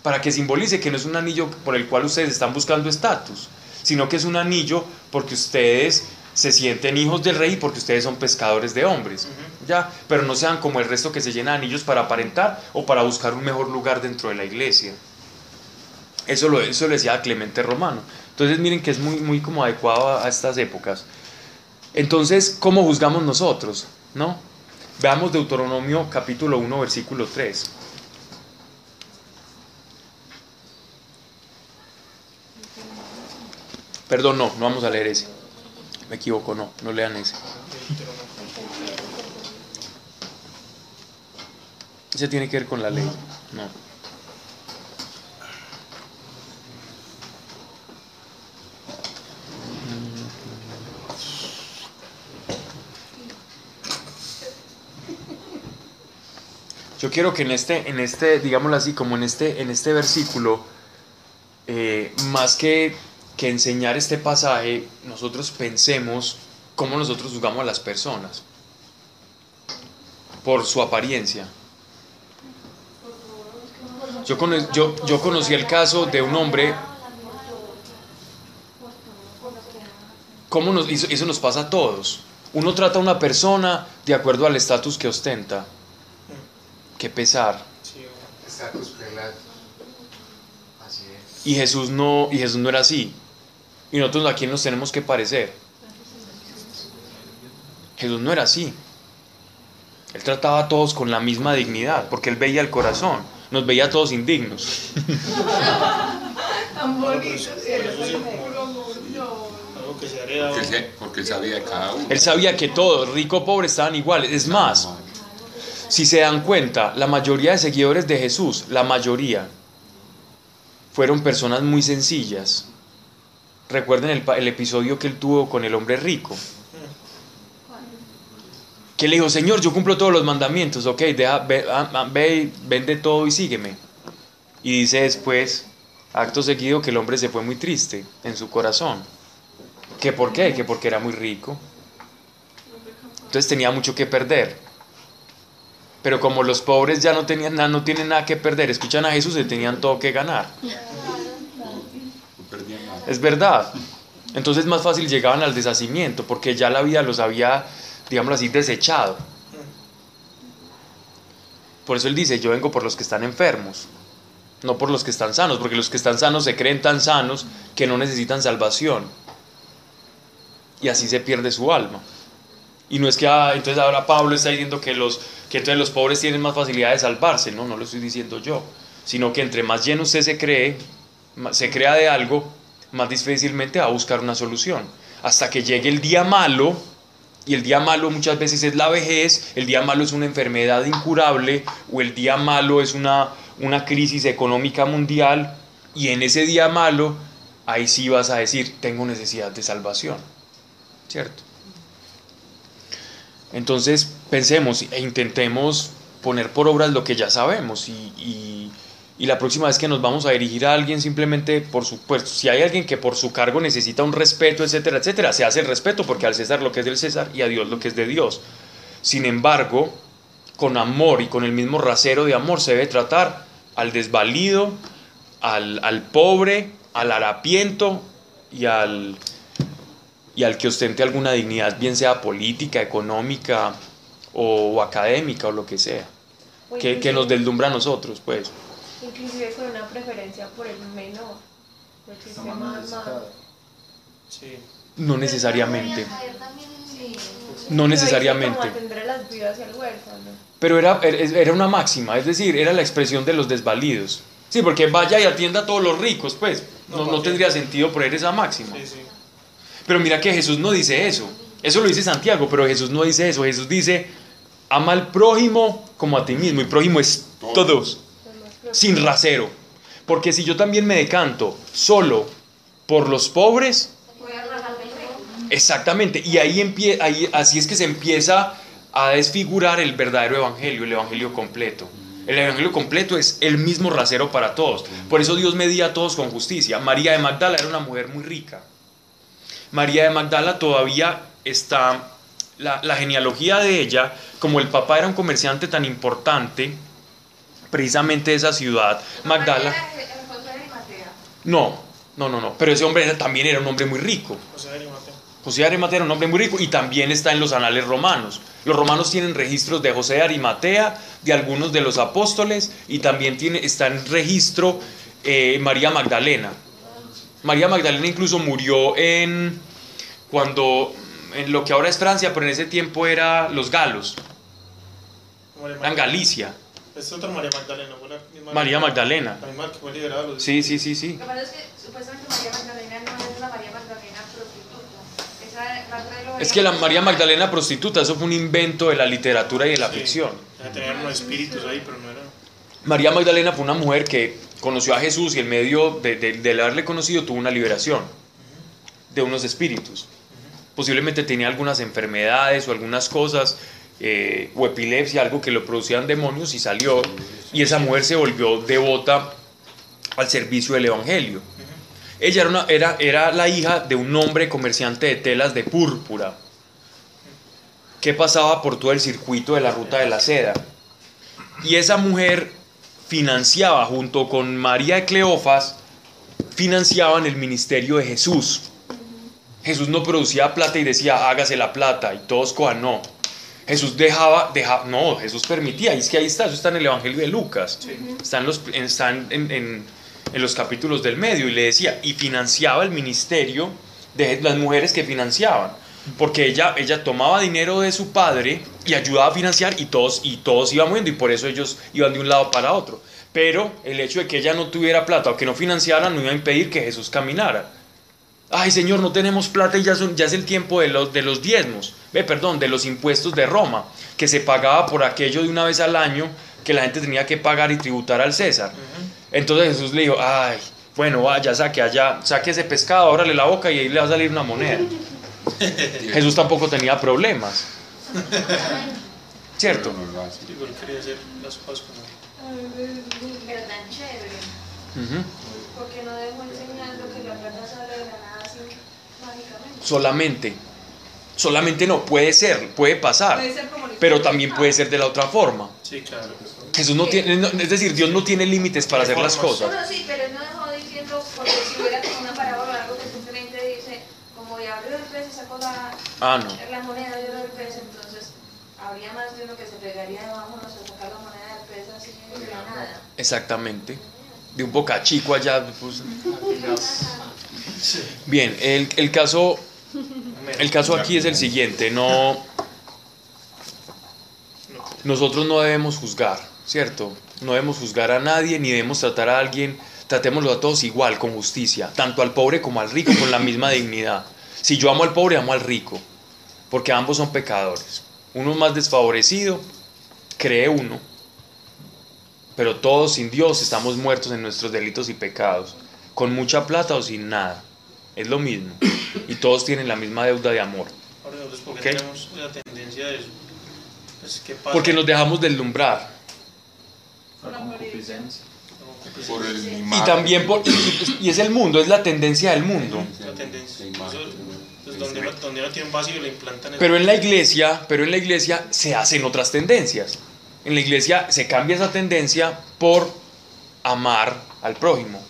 Para que simbolice que no es un anillo por el cual ustedes están buscando estatus, sino que es un anillo porque ustedes se sienten hijos del rey y porque ustedes son pescadores de hombres. Ya, pero no sean como el resto que se llena de anillos para aparentar o para buscar un mejor lugar dentro de la iglesia. Eso lo, eso lo decía Clemente Romano. Entonces miren que es muy, muy como adecuado a, estas épocas. Entonces, ¿cómo juzgamos nosotros? ¿No? Veamos Deuteronomio capítulo 1, versículo 3. Perdón, no, no vamos a leer ese. Me equivoco, no, no lean ese. Ese tiene que ver con la ley. No. Yo quiero que en este, en este, digámoslo así, como en este, en este versículo, eh, más que, que enseñar este pasaje, nosotros pensemos cómo nosotros juzgamos a las personas por su apariencia. Yo, cono- yo, yo conocí el caso de un hombre, ¿cómo nos, eso nos pasa a todos. Uno trata a una persona de acuerdo al estatus que ostenta. Qué pesar. Y Jesús no, y Jesús no era así. Y nosotros a quién nos tenemos que parecer. Jesús no era así. Él trataba a todos con la misma dignidad, porque él veía el corazón. Nos veía a todos indignos. [laughs] Tan bonito. Porque él, sabía de cada uno. Él sabía que todos, rico, pobre, estaban iguales. Es más, si se dan cuenta, la mayoría de seguidores de Jesús, la mayoría, fueron personas muy sencillas. Recuerden el, episodio que él tuvo con el hombre rico. Que le dijo, Señor, yo cumplo todos los mandamientos, ok, deja, ve, ah, ah, ve vende todo y sígueme. Y dice después, acto seguido, que el hombre se fue muy triste en su corazón. ¿Que por qué? Que porque era muy rico. Entonces tenía mucho que perder. Pero como los pobres ya no tenían nada, no tienen nada que perder, escuchan a Jesús y tenían todo que ganar. Es verdad. Entonces más fácil llegaban al deshacimiento, porque ya la vida los había, digámoslo así, desechado. Por eso él dice, yo vengo por los que están enfermos, no por los que están sanos, porque los que están sanos se creen tan sanos que no necesitan salvación. Y así se pierde su alma. Y no es que ah, entonces ahora Pablo está diciendo que los que entonces los pobres tienen más facilidad de salvarse, no, no lo estoy diciendo yo, sino que entre más lleno usted se cree, se crea de algo, más difícilmente va a buscar una solución. Hasta que llegue el día malo, y el día malo muchas veces es la vejez, el día malo es una enfermedad incurable, o el día malo es una, una crisis económica mundial, y en ese día malo, ahí sí vas a decir, tengo necesidad de salvación. ¿Cierto? Entonces pensemos e intentemos poner por obras lo que ya sabemos y, y- la próxima vez que nos vamos a dirigir a alguien simplemente por supuesto, si hay alguien que por su cargo necesita un respeto, etcétera, etcétera, se hace el respeto porque al César lo que es del César y a Dios lo que es de Dios. Sin embargo, con amor y con el mismo rasero de amor se debe tratar al desvalido, al, al pobre, al harapiento y al, y al que ostente alguna dignidad, bien sea política, económica o, o académica o lo que sea, O que, que nos deslumbra a nosotros, pues. Inclusive con una preferencia por el menor. El más. Sí. No necesariamente. No necesariamente. Pero era, era era una máxima, es decir, era la expresión de los desvalidos. Sí, porque vaya y atienda a todos los ricos, pues. No, No, no tendría sentido poner esa máxima. Sí, sí. Pero mira que Jesús no dice eso. Eso lo dice Santiago, pero Jesús no dice eso. Jesús dice, ama al prójimo como a ti mismo. Y prójimo es todos, sin rasero. Porque si yo también me decanto solo por los pobres, exactamente, y ahí, empie- ahí así es que se empieza a desfigurar el verdadero evangelio, el evangelio completo. El evangelio completo es el mismo rasero para todos. Por eso Dios medía a todos con justicia. María de Magdala era una mujer muy rica. María de Magdala todavía está, la, la genealogía de ella, como el papá era un comerciante tan importante, precisamente de esa ciudad, Magdala, no, no, no, no, pero ese hombre era- también era un hombre muy rico. José de Arimatea. José de Arimatea era un hombre muy rico y también está en los anales romanos. Los romanos tienen registros de José de Arimatea, de algunos de los apóstoles y también tiene, está en registro eh, María Magdalena. María Magdalena incluso murió en cuando en lo que ahora es Francia, pero en ese tiempo era los galos, María era en Galicia. Es otra María Magdalena, fue la misma. María Magdalena. La misma que fue Sí, sí, sí, sí. Lo que pasa es que supuestamente María Magdalena no es la María Magdalena prostituta. Esa Magdalena Es que la María Magdalena prostituta, eso fue un invento de la literatura y de la Sí. ficción. Tenían unos espíritus ahí, pero no era. María Magdalena fue una mujer que conoció a Jesús y en medio de, de- haberle conocido tuvo una liberación de unos espíritus. Posiblemente tenía algunas enfermedades o algunas cosas, eh, o epilepsia, algo que lo producían demonios y salió. Y esa mujer se volvió devota al servicio del Evangelio. Ella era, era, era la hija de un hombre comerciante de telas de púrpura que pasaba por todo el circuito de la ruta de la seda. Y esa mujer financiaba, junto con María de Cleofas, financiaban el ministerio de Jesús. Jesús no producía plata y decía, hágase la plata, y todos cojan, no. Jesús dejaba, dejaba, no, Jesús permitía, y es que ahí está, eso está en el Evangelio de Lucas, está, en los, en- está en- en- en- en los capítulos del medio, y le decía, y financiaba el ministerio de las mujeres que financiaban, porque ella, ella tomaba dinero de su padre y ayudaba a financiar, y todos, y todos iban muriendo, y por eso ellos iban de un lado para otro. Pero el hecho de que ella no tuviera plata o que no financiara no iba a impedir que Jesús caminara. Ay, Señor, no tenemos plata y ya, son- ya es el tiempo de los, de los diezmos, ve, perdón, de los impuestos de Roma, que se pagaba por aquello de una vez al año que la gente tenía que pagar y tributar al César. Entonces Jesús le dijo, ay, bueno, vaya, saque allá, saque ese pescado, ábrale la boca y ahí le va a salir una moneda. [laughs] Jesús tampoco tenía problemas, ¿cierto? Pero no lo hace. Sí, porque quería hacer las cosas como. Pero tan chévere. Porque no dejó enseñando que la plata sale de la nada así mágicamente. Solamente, solamente no, puede ser, puede pasar, Puede ser como pero también puede ser de la otra forma. Sí, claro. Jesús no tiene, no- es decir, Dios no tiene límites para hacer las cosas. Bueno, sí, pero no dejó diciendo, porque si hubiera como una parábola o algo que simplemente dice, como ya abrió el pez y sacó la, Ah, no. la moneda y abrió el pez, entonces habría más de uno que se pegaría de vámonos a sacar la moneda del pez así de la nada. Exactamente. De un bocachico allá. pues. Bien, el, el caso, el caso aquí es el siguiente. No, nosotros no debemos juzgar, ¿cierto? No debemos juzgar a nadie ni debemos tratar a alguien tratémoslo a todos igual, con justicia, tanto al pobre como al rico, con la misma dignidad. Si yo amo al pobre, amo al rico, porque ambos son pecadores. Uno más desfavorecido, cree uno, pero todos sin Dios estamos muertos en nuestros delitos y pecados, con mucha plata o sin nada. Es lo mismo. Y todos tienen la misma deuda de amor. Ahora, ¿por Ok. qué tenemos la tendencia de eso? Pues, ¿qué pasa? Porque nos dejamos deslumbrar. Por el Y también por, y, y es el mundo, es la tendencia del mundo. la tendencia. ¿No? pues, donde, uno, donde uno tiene un vacío le implantan eso. Pero en la iglesia, pero en la iglesia se hacen otras tendencias. En la iglesia se cambia esa tendencia por amar al prójimo.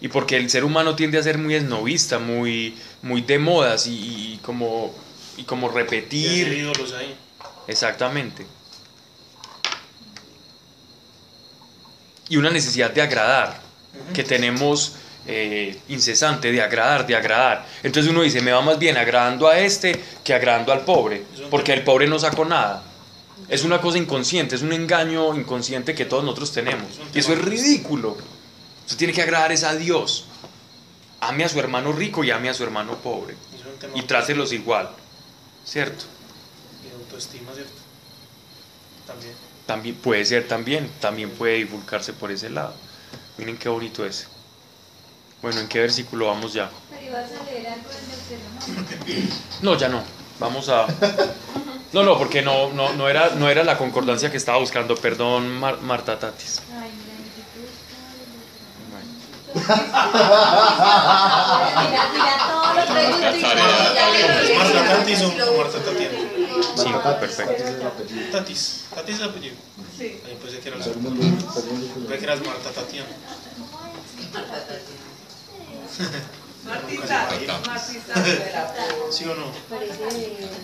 Y porque el ser humano tiende a ser muy esnovista, muy, muy de modas y, y como, y como Y repetir. ídolos ahí. Exactamente. Y una necesidad de agradar, que tenemos eh, incesante, de agradar, de agradar. Entonces uno dice, me va más bien agradando a este que agradando al pobre, porque el pobre no sacó nada. Es una cosa inconsciente, es un engaño inconsciente que todos nosotros tenemos. Y eso es ridículo. Usted tiene que agradar es a Dios. Ame a su hermano rico y ame a su hermano pobre. Y trátelos igual. ¿Cierto? de autoestima, ¿cierto? También. También puede ser también, también puede divulgarse por ese lado. Miren qué bonito es. Bueno, ¿en qué versículo vamos ya? ¿no? No, ya no. Vamos a. No, no, porque no, no, no, era, no era la concordancia que estaba buscando. Perdón, Mar- Marta Tatis. Ay, mira, mi Bueno. Mira, mira todo lo pregunto y todo, ya le ¿Es Marta. Tatis o Marta Tatiana? Sí, perfecto. Tatis. Tatis es el apellido. Sí. Ahí pensé que era Marta Tatiana. Martita, espera. ¿Sí o no?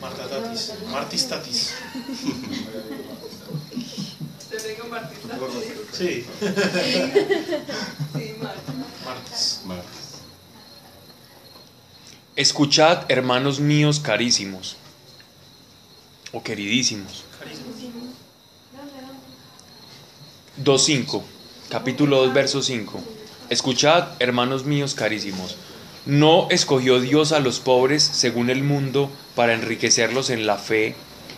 Marta Tatis. Martis Tatis. Te digo Martita. Sí. Sí, Marta. Martis. Escuchad, hermanos míos carísimos. O queridísimos. Carísimo. 2.5, capítulo 2, verso 5. Escuchad, hermanos míos carísimos, ¿no escogió Dios a los pobres según el mundo para enriquecerlos en la fe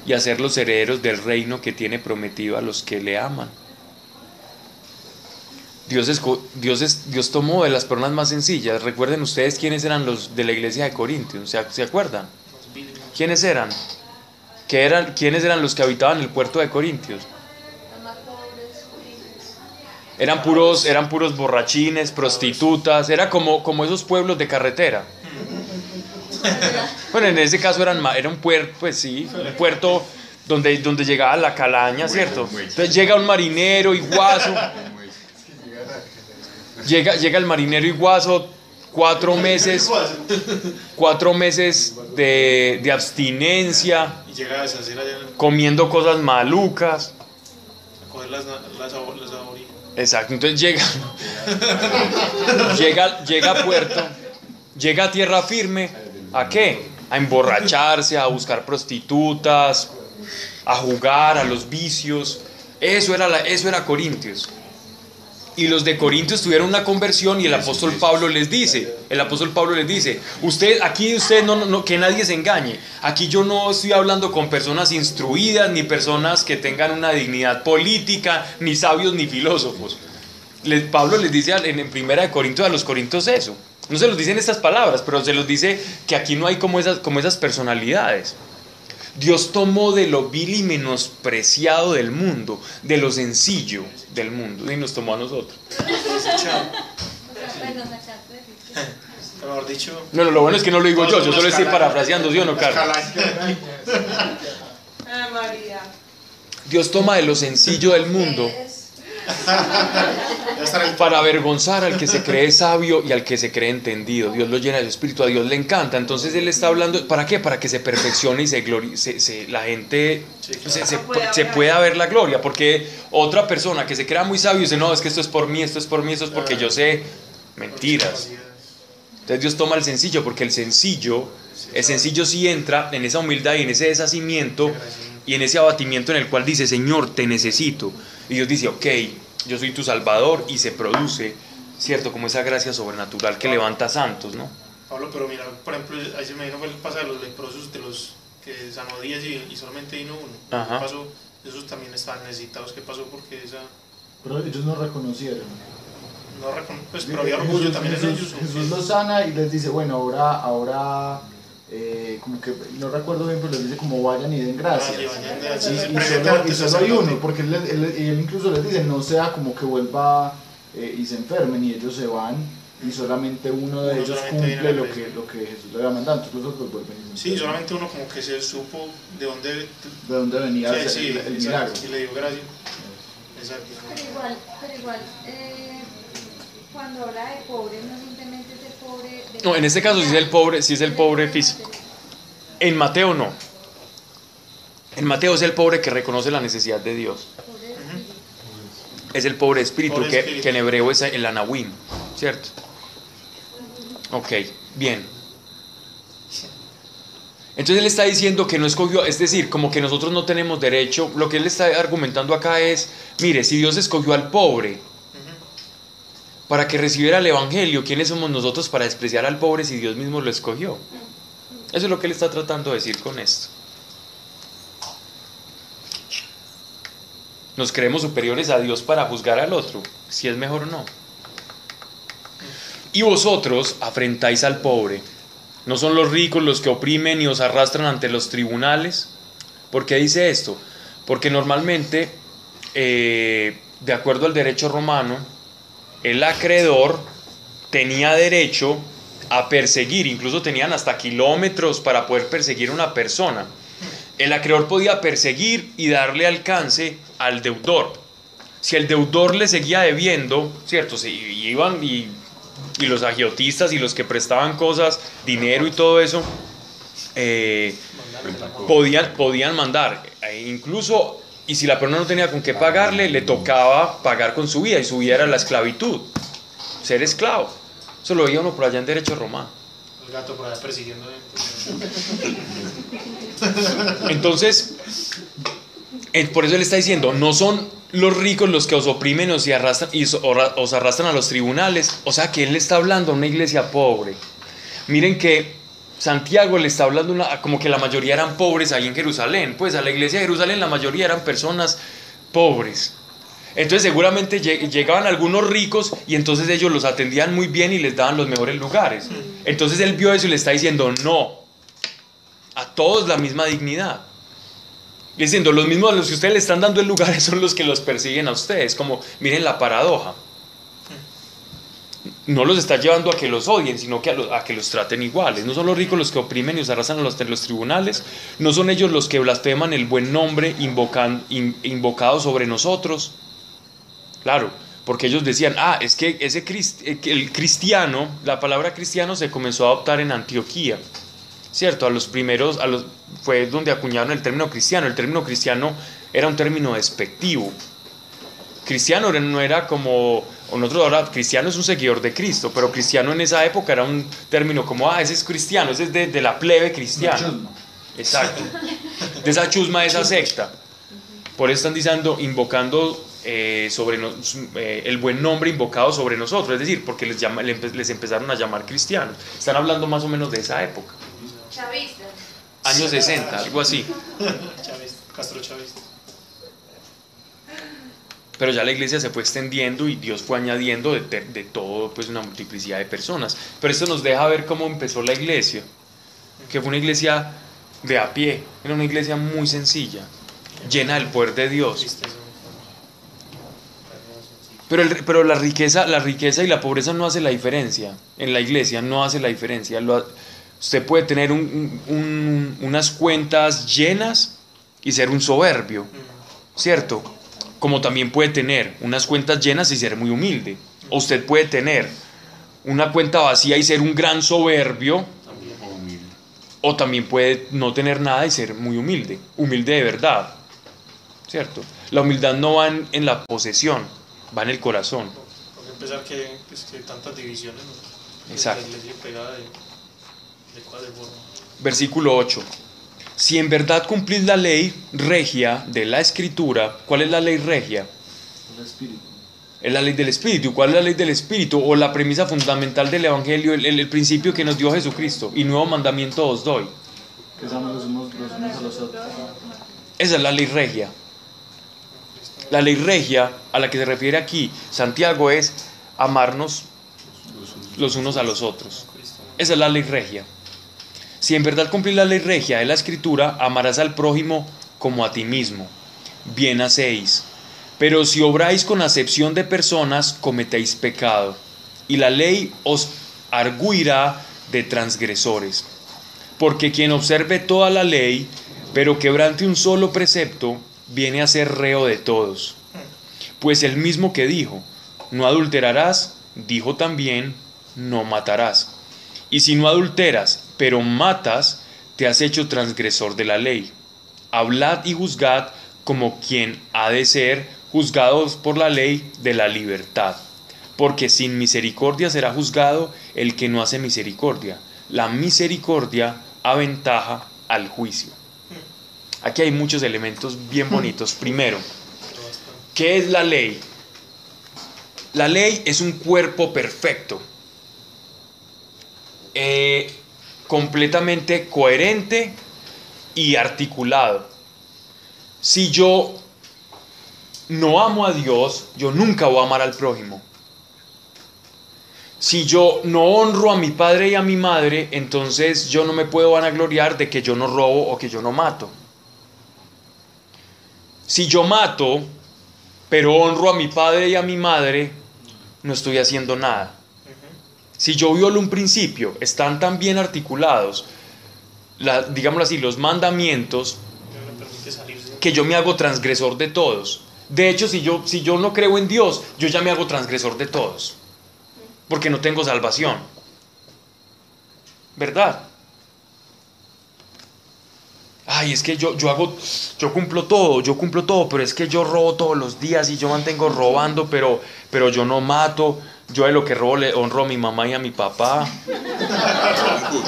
y hacerlos herederos del reino que tiene prometido a los que le aman? Dios, Dios, es- Dios tomó de las personas más sencillas. Recuerden ustedes quiénes eran los de la iglesia de Corintios, ¿se, se acuerdan? ¿Quiénes eran? ¿Qué eran? ¿Quiénes eran los que habitaban el puerto de Corintios? Los más pobres, humildes. Eran puros, eran puros borrachines, prostitutas, era como, como esos pueblos de carretera. [laughs] Bueno, en ese caso eran, era un puerto, pues sí, un puerto donde, donde llegaba la calaña, ¿cierto? Entonces llega un marinero iguazo, llega, llega el marinero iguazo, cuatro meses, cuatro meses de, de abstinencia, Y llega a deshacer allá en- comiendo cosas malucas. a coger las, las. Exacto, entonces llega, [laughs] llega, llega a puerto, llega a tierra firme, ¿a qué? A emborracharse, a buscar prostitutas, a jugar, a los vicios. Eso era, la- eso era Corintios. Y los de Corintios tuvieron una conversión y el apóstol Pablo les dice, el apóstol Pablo les dice, usted, aquí usted no, no- que nadie se engañe, aquí yo no estoy hablando con personas instruidas, ni personas que tengan una dignidad política, ni sabios, ni filósofos. Les- Pablo les dice en, en primera de Corintios a los Corintios eso. No se los dicen estas palabras, pero se los dice que aquí no hay como esas, como esas personalidades. Dios tomó de lo vil y menospreciado del mundo, de lo sencillo del mundo, y nos tomó a nosotros. Mejor dicho, No, no, lo bueno es que no lo digo yo, yo solo estoy parafraseando, ¿sí o no, Carlos? Ah, María. Dios toma de lo sencillo del mundo para avergonzar al que se cree sabio y al que se cree entendido. Dios lo llena de su espíritu, a Dios le encanta. Entonces Él está hablando, ¿para qué? Para que se perfeccione y se, glori- se- se- la gente Sí, claro. se, se- Pueda se ver. pueda ver la gloria. Porque otra persona que se crea muy sabio dice, no, es que esto es por mí, esto es por mí, esto es porque yo sé. Mentiras. Entonces Dios toma el sencillo, porque el sencillo, el sencillo sí entra en esa humildad y en ese deshacimiento Y en ese abatimiento en el cual dice, Señor, te necesito. Y Dios dice, ok, yo soy tu Salvador y se produce, ¿cierto? Como esa gracia sobrenatural que levanta santos, ¿no? Pablo, pero mira, por ejemplo, ahí se me vino fue el paso de los leprosos, de los que sanó 10 y, y solamente vino uno. Ajá. ¿Qué pasó? Esos también estaban necesitados. ¿Qué pasó? Porque esa. Pero ellos no reconocieron. No recon- pues, pero había orgullo Jesús, también en Jesús- ellos. ¿o Jesús los sana y les dice, bueno, ahora, ahora, eh, como que, no recuerdo bien, pero les dice como vayan y den gracias. Ah, Y, sí, y se solo, y solo hay uno, porque él, él- y él incluso les dice, no sea como que vuelva eh, y se enfermen y ellos se van y solamente uno de Uno ellos cumple lo que, lo que Jesús le había mandado, entonces los otros vuelven y se Sí, solamente uno como que se supo de dónde. de dónde venía Sí, el, sí, el- el milagro. Y le dio gracia. Exacto. Pero igual, pero igual, eh, cuando habla de pobre, no simplemente es el pobre. de- No, en este caso sí es el pobre, sí es el pobre físico. En Mateo no. En Mateo es el pobre que reconoce la necesidad de Dios. Es el pobre espíritu, Pobre que, espíritu. que en hebreo es el anahuim, ¿cierto? Ok, bien. Entonces él está diciendo que no escogió, es decir, como que nosotros no tenemos derecho, lo que él está argumentando acá es, mire, si Dios escogió al pobre para que recibiera el Evangelio, ¿quiénes somos nosotros para despreciar al pobre si Dios mismo lo escogió? Eso es lo que él está tratando de decir con esto. Nos creemos superiores a Dios para juzgar al otro, si es mejor o no. Y vosotros afrentáis al pobre. ¿No son los ricos los que oprimen y os arrastran ante los tribunales? ¿Por qué dice esto? Porque normalmente, eh, de acuerdo al derecho romano, el acreedor tenía derecho a perseguir, incluso tenían hasta kilómetros para poder perseguir a una persona. El acreedor podía perseguir y darle alcance al deudor. Si el deudor le seguía debiendo, ¿cierto? Se iban y, y los agiotistas y los que prestaban cosas, dinero y todo eso, eh, podían, podían mandar. E incluso, y si la persona no tenía con qué pagarle, le tocaba pagar con su vida, y su vida era la esclavitud, ser esclavo. Eso lo veía uno por allá en derecho romano. El gato por allá persiguiendo. [laughs] Entonces, eh, por eso él está diciendo, no son los ricos los que os oprimen os y arrastran, y os- os arrastran a los tribunales. O sea que él le está hablando a una iglesia pobre. Miren que Santiago le está hablando una, como que la mayoría eran pobres ahí en Jerusalén. Pues a la iglesia de Jerusalén la mayoría eran personas pobres. Entonces seguramente lleg- llegaban algunos ricos y entonces ellos los atendían muy bien y les daban los mejores lugares. Entonces él vio eso y le está diciendo, no, a todos la misma dignidad. Diciendo, los mismos a los que ustedes le están dando el lugar [laughs] son los que los persiguen a ustedes. Como, miren la paradoja. No los está llevando a que los odien, sino que a, que los traten iguales. No son los ricos los que oprimen y os arrasan a los, en los tribunales. No son ellos los que blasfeman el buen nombre invocan- in- invocado sobre nosotros. Claro, porque ellos decían, ah, es que ese eh, el cristiano, la palabra cristiano se comenzó a adoptar en Antioquía. ¿cierto? A los primeros, a los, fue donde acuñaron el término cristiano. El término cristiano era un término despectivo. Cristiano no era como, nosotros ahora, cristiano es un seguidor de Cristo, pero cristiano en esa época era un término como, ah, ese es cristiano, ese es de, de la plebe cristiana. Chusma. Exacto. De esa chusma, de esa secta. Por eso están diciendo, invocando eh, sobre nos- eh, el buen nombre invocado sobre nosotros, es decir, porque llama- les empezaron a llamar cristianos. Están hablando más o menos de esa época. Chavista. Años 60, algo así. Chavista, Castro Chavista. Pero ya la iglesia se fue extendiendo y Dios fue añadiendo de, todo pues una multiplicidad de personas. Pero esto nos deja ver cómo empezó la iglesia, que fue una iglesia de a pie, era una iglesia muy sencilla, llena del poder de Dios. Pero, pero la, riqueza, la riqueza y la pobreza no hace la diferencia. En la iglesia no hace la diferencia. Lo usted puede tener un- un- un- unas cuentas llenas y ser un soberbio, ¿cierto? Como también puede tener unas cuentas llenas y ser muy humilde. O usted puede tener una cuenta vacía y ser un gran soberbio. O también puede no tener nada y ser muy humilde. Humilde de verdad. ¿Cierto? La humildad no va en, en la posesión, va en el corazón. Porque empezar que, pues, que tantas divisiones, ¿no? Exacto. De. Versículo 8. Si en verdad cumplís la ley regia de la escritura, ¿cuál es la ley regia? El espíritu. Es la ley del espíritu. ¿Cuál es la ley del espíritu? O la premisa fundamental del evangelio, el, el- principio que nos dio Jesucristo. Y nuevo mandamiento os doy. Que unos, los unos a los otros. Esa es la ley regia. La ley regia a la que se refiere aquí Santiago es amarnos los unos a los otros. Esa es la ley regia. Si en verdad cumplís la ley regia de la escritura, amarás al prójimo como a ti mismo. Bien hacéis. Pero si obráis con acepción de personas, cometéis pecado. Y la ley os arguirá de transgresores. Porque quien observe toda la ley, pero quebrante un solo precepto, viene a ser reo de todos. Pues el mismo que dijo, no adulterarás, dijo también, no matarás. Y si no adulteras, pero matas, te has hecho transgresor de la ley. Hablad y juzgad como quien ha de ser juzgados por la ley de la libertad. Porque sin misericordia será juzgado el que no hace misericordia. La misericordia aventaja al juicio. Aquí hay muchos elementos bien [laughs] bonitos. Primero, ¿qué es la ley? La ley es un cuerpo perfecto, eh, completamente coherente y articulado. Si yo no amo a Dios, yo nunca voy a amar al prójimo. Si yo no honro a mi padre y a mi madre, entonces yo no me puedo vanagloriar de que yo no robo o que yo no mato. Si yo mato, pero honro a mi padre y a mi madre, no estoy haciendo nada. Si yo violo un principio, están tan bien articulados, la- digámoslo así, los mandamientos, que yo me hago transgresor de todos. De hecho, si yo, si yo no creo en Dios, yo ya me hago transgresor de todos. Porque no tengo salvación. ¿Verdad? Ay, es que yo, yo hago, yo cumplo todo, yo cumplo todo, pero es que yo robo todos los días y yo mantengo robando, pero, pero yo no mato. Yo de lo que robo le honro a mi mamá y a mi papá.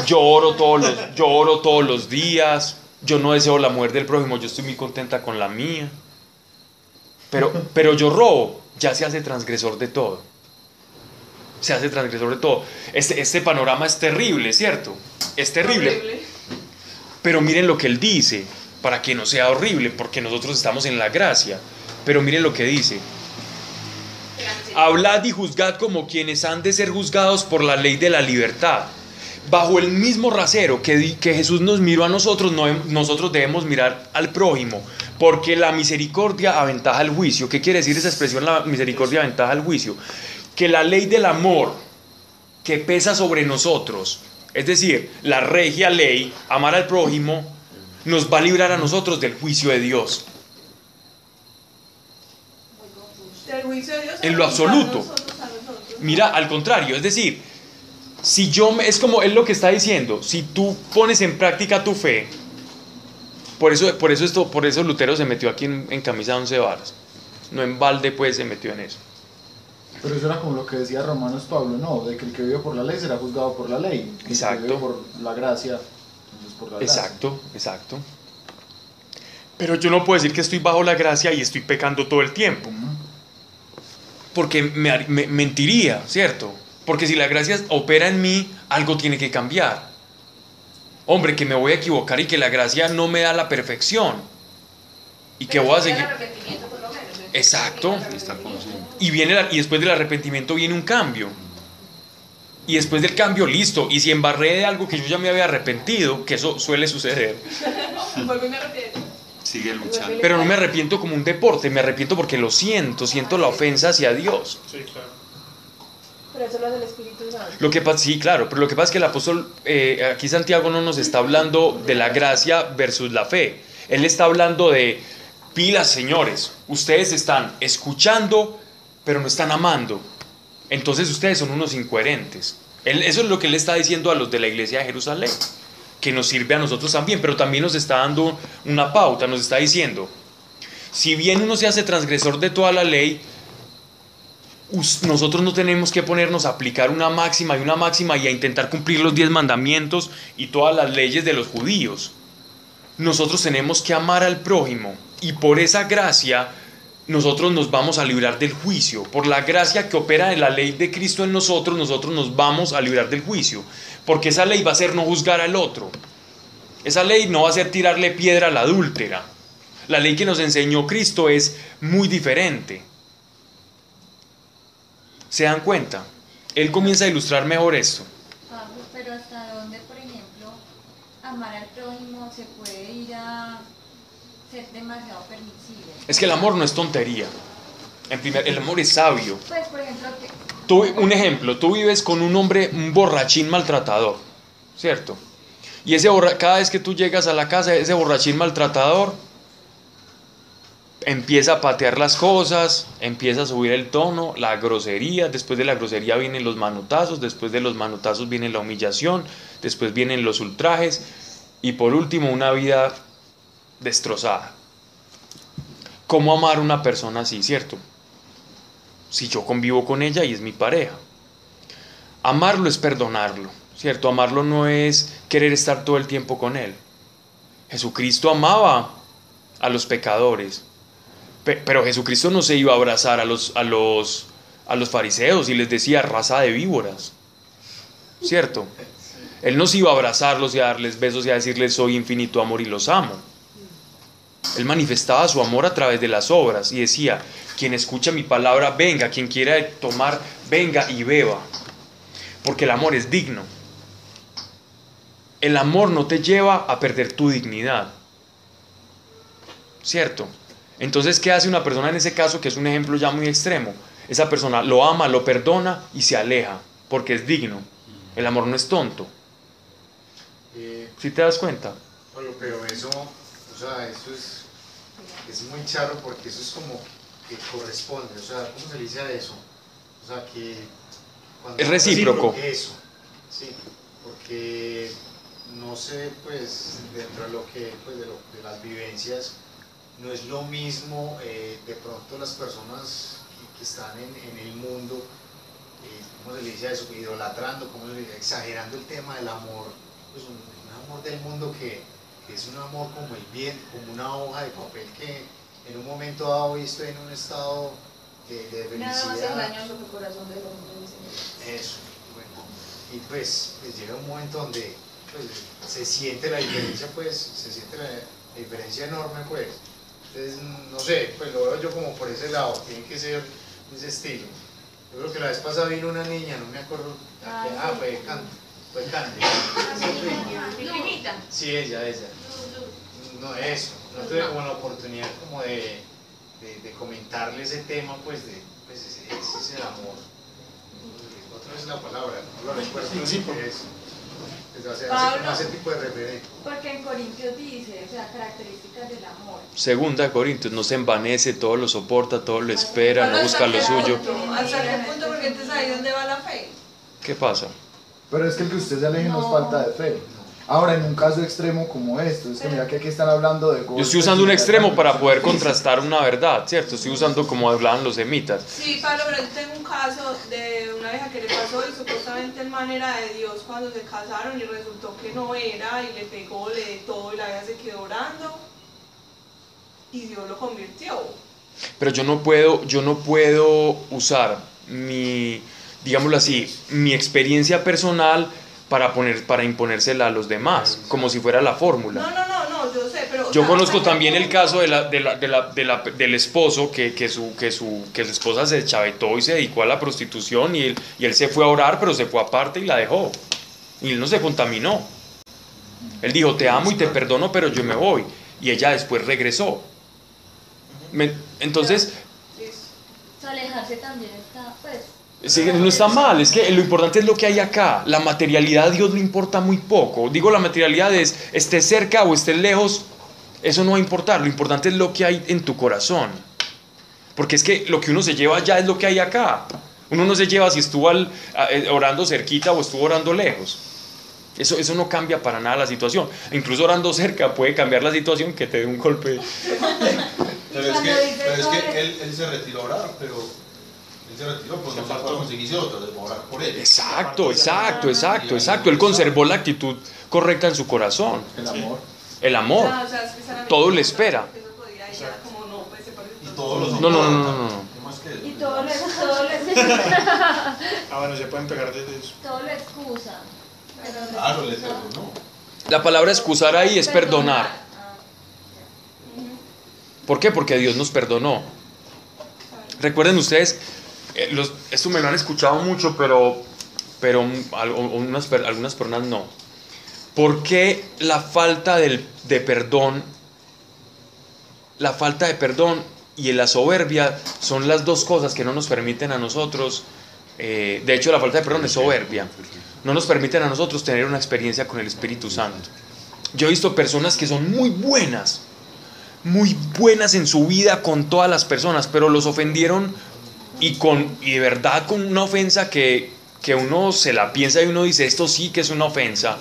Yo oro todos los, todos los días. Yo no deseo la muerte del prójimo, yo estoy muy contenta con la mía. Pero, pero yo robo, ya se hace transgresor de todo. Se hace transgresor de todo. Este, este panorama es terrible, ¿cierto? Es terrible. Pero miren lo que él dice, para que no sea horrible, porque nosotros estamos en la gracia. Pero miren lo que dice. Hablad y juzgad como quienes han de ser juzgados por la ley de la libertad. Bajo el mismo rasero que, Jesús nos miró a nosotros, nosotros debemos mirar al prójimo, porque la misericordia aventaja el juicio. ¿Qué quiere decir esa expresión, la misericordia aventaja el juicio? Que la ley del amor que pesa sobre nosotros, es decir, la regia ley, amar al prójimo, nos va a librar a nosotros del juicio de Dios. En lo absoluto. Mira, al contrario, es decir, si yo me, es como es lo que está diciendo, si tú pones en práctica tu fe, por eso, por eso esto, por eso Lutero se metió aquí en, en camisa de once varas, no en balde pues se metió en eso. Pero eso era como lo que decía Romanos Pablo, no, de que el que vive por la ley será juzgado por la ley. que El Exacto. que vive por la gracia, entonces por la gracia. Exacto, exacto. Pero yo no puedo decir que estoy bajo la gracia y estoy pecando todo el tiempo. Porque me, me- mentiría, ¿cierto? Porque si la gracia opera en mí, algo tiene que cambiar. Hombre, que me voy a equivocar y que la gracia no me da la perfección. Y que Pero voy a seguir. Exacto. Y, viene la- y después del arrepentimiento viene un cambio. Y después del cambio, listo. Y si embarré de algo que yo ya me había arrepentido, que eso suele suceder, [laughs] Vuelvo y me arrepiento. Sigue luchando. pero no me arrepiento como un deporte, me arrepiento porque lo siento, siento la ofensa hacia Dios. Sí, claro. Pero eso lo hace el Espíritu Santo. Lo que pasa, sí, claro, pero lo que pasa es que el apóstol, eh, aquí Santiago no nos está hablando de la gracia versus la fe. Él está hablando de pilas, señores. Ustedes están escuchando, pero no están amando. Entonces ustedes son unos incoherentes. Eso es lo que él está diciendo a los de la iglesia de Jerusalén, que nos sirve a nosotros también, pero también nos está dando una pauta, nos está diciendo, si bien uno se hace transgresor de toda la ley, nosotros no tenemos que ponernos a aplicar una máxima y una máxima y a intentar cumplir los diez mandamientos y todas las leyes de los judíos. nosotros tenemos que amar al prójimo y por esa gracia nosotros nos vamos a librar del juicio. Por la gracia que opera en la ley de Cristo en nosotros, nosotros nos vamos a librar del juicio. Porque esa ley va a ser no juzgar al otro. Esa ley no va a ser tirarle piedra a la adúltera. La ley que nos enseñó Cristo es muy diferente. ¿Se dan cuenta? Él comienza a ilustrar mejor esto. Pablo, pero hasta dónde, por ejemplo, amar al prójimo se puede ir a ser demasiado permisivo. Es que el amor no es tontería. En primer, el amor es sabio. Pues, por ejemplo, que Tú, un ejemplo, tú vives con un hombre, un borrachín maltratador, ¿cierto? Y ese borra- cada vez que tú llegas a la casa, ese borrachín maltratador empieza a patear las cosas, empieza a subir el tono, la grosería, después de la grosería vienen los manotazos, después de los manotazos viene la humillación, después vienen los ultrajes y por último una vida destrozada. ¿Cómo amar una persona así, cierto? si yo convivo con ella y es mi pareja. Amarlo es perdonarlo, ¿cierto? Amarlo no es querer estar todo el tiempo con él. Jesucristo amaba a los pecadores, pe- pero Jesucristo no se iba a abrazar a los, a los, a los fariseos y les decía raza de víboras, ¿cierto? Él no se iba a abrazarlos y a darles besos y a decirles soy infinito amor y los amo. Él manifestaba su amor a través de las obras y decía, quien escucha mi palabra, venga, quien quiera tomar, venga y beba. Porque el amor es digno. El amor no te lleva a perder tu dignidad. ¿Cierto? Entonces, ¿qué hace una persona en ese caso, que es un ejemplo ya muy extremo? Esa persona lo ama, lo perdona y se aleja, porque es digno. El amor no es tonto. Eh, ¿Sí te das cuenta? Pero eso, sea, eso es, es muy charro porque eso es como que corresponde, o sea, ¿cómo se le dice a eso? O sea, que... cuando- Es recíproco. Eso, sí, porque no sé, pues, dentro de lo que, pues, de, lo- de las vivencias, no es lo mismo, eh, de pronto las personas que, que están en, en el mundo, eh, ¿cómo se le dice a eso? Idolatrando, ¿cómo se le dice? Exagerando el tema del amor, pues un, un amor del mundo que, que es un amor como el bien, como una hoja de papel que en un momento dado estoy en un estado de, de Nada más felicidad. engañoso que el corazón dice. Eso, bueno. Y pues, pues llega un momento donde pues, se siente la diferencia, pues, se siente la, la diferencia enorme, pues. Entonces, no sé, pues lo veo yo como por ese lado, tiene que ser de ese estilo. Yo creo que la vez pasada vino una niña, no me acuerdo, Ah, sí. fue Candy, fue Candy. Sí, ella, ella. No, eso, no tuve como la oportunidad como de, de, de comentarle ese tema, pues, de, pues ese, ese es el amor. Otra vez la palabra, no lo recuerdo. Pues, hace, hace Pablo. ese tipo de referencia. porque en Corintios dice, o sea, características del amor. Segunda Corintios, no se envanece, todo lo soporta, todo lo espera, no busca lo suyo. ¿Hasta qué punto? Porque entonces ahí donde va la fe. ¿Qué pasa? Pero es que el que usted se aleje no, es No. falta de fe. Ahora, en un caso extremo como esto, es que mira que aquí están hablando de Yo estoy usando un extremo para poder contrastar una verdad, ¿cierto? Estoy usando como hablaban los semitas. Sí, Pablo, pero yo tengo un caso de una vieja que le pasó y supuestamente el man era de Dios cuando se casaron y resultó que no era y le pegó, le de todo y la vieja se quedó orando y Dios lo convirtió. Pero yo no puedo, yo no puedo usar mi, digámoslo así, mi experiencia personal para poner, para imponérsela a los demás, como si fuera la No, fórmula. no, no, no, yo sé, pero... Yo sea, conozco ¿hasta qué también el caso de la, de la- de la- de la- del esposo que, que, su, que, su, que su esposa se chavetó y se dedicó a la prostitución y él, y él se fue a orar, pero se fue aparte y la dejó. Y él no se contaminó. Él dijo, te amo y te perdono, pero yo me voy. Y ella después regresó. Me- entonces, O sea, alejarse también está, pues... No está mal, es que lo importante es lo que hay acá. La materialidad a Dios le importa muy poco. Digo, la materialidad es, esté cerca o esté lejos, eso no va a importar. Lo importante es lo que hay en tu corazón. Porque es que lo que uno se lleva allá es lo que hay acá. Uno no se lleva si estuvo al- eh, orando cerquita o estuvo orando lejos. Eso, eso no cambia para nada la situación. Incluso orando cerca puede cambiar la situación que te dé un golpe. Pero es que, pero es que él, él se retiró a orar, pero él se retiró, pues no se conseguirse otro, de orar por él. Exacto, exacto, exacto, exacto. Él conservó la actitud correcta en su corazón. El amor. El amor. Todo le espera. no, pues No, no, no, no. Y todo lo, lo, [laughs] Ah, bueno, se pueden pegar desde eso. todo lo excusa. Pero Claro, le excusa- no. La palabra excusar ahí es perdonar. Ah, ¿Por qué? Porque Dios nos perdonó. Recuerden ustedes, eh, los- esto me lo han escuchado mucho, pero, pero al- unas per- algunas personas no. ¿Por qué la falta del- de perdón, la falta de perdón y la soberbia son las dos cosas que no nos permiten a nosotros, eh, de hecho la falta de perdón es soberbia, no nos permiten a nosotros tener una experiencia con el Espíritu Santo. Yo he visto personas que son muy buenas, muy buenas en su vida con todas las personas, pero los ofendieron y, con, y de verdad con una ofensa que, que uno se la piensa y uno dice, esto sí que es una ofensa,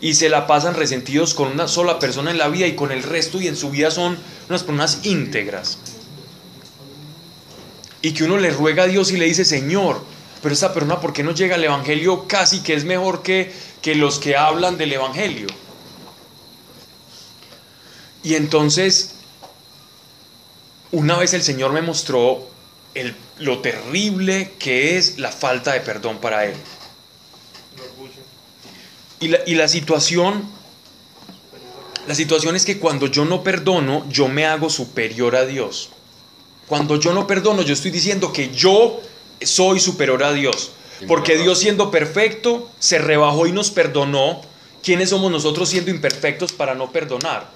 y se la pasan resentidos con una sola persona en la vida y con el resto y en su vida son unas personas íntegras. Y que uno le ruega a Dios y le dice, Señor, pero esta persona, ¿por qué no llega al Evangelio casi que es mejor que, que los que hablan del Evangelio? Y entonces, una vez el Señor me mostró el- lo terrible que es la falta de perdón para Él. Y la, y la situación, la situación es que cuando yo no perdono, yo me hago superior a Dios. Cuando yo no perdono, yo estoy diciendo que yo soy superior a Dios. Porque Dios siendo perfecto, se rebajó y nos perdonó. ¿Quiénes somos nosotros siendo imperfectos para no perdonar?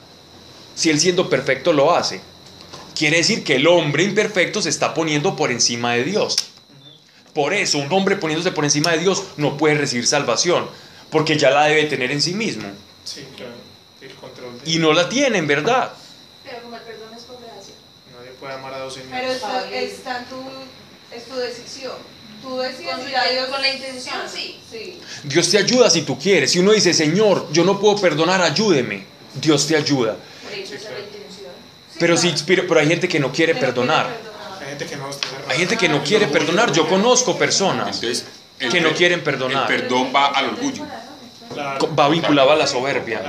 Si Él siendo perfecto lo hace. Quiere decir que el hombre imperfecto se está poniendo por encima de Dios. Por eso un hombre poniéndose por encima de Dios no puede recibir salvación, porque ya la debe tener en sí mismo. Sí, claro. El control de... Y no la tiene, en verdad. Pero como el perdón es por gracia. Nadie puede amar a dos señores. Pero está, está en tu, es tu decisión. Tú decides Con, a Dios. con la intención, sí. Sí. Dios te ayuda si tú quieres. Si uno dice, Señor, yo no puedo perdonar, ayúdeme. Dios te ayuda. Por eso esa es la intención. Pero, sí, pero, pero hay gente que no quiere perdonar. Hay gente que no está cerrada. Hay gente que no quiere perdonar. Yo conozco personas Entonces, que no quieren perdonar. El perdón va al orgullo. Va vinculado a la soberbia.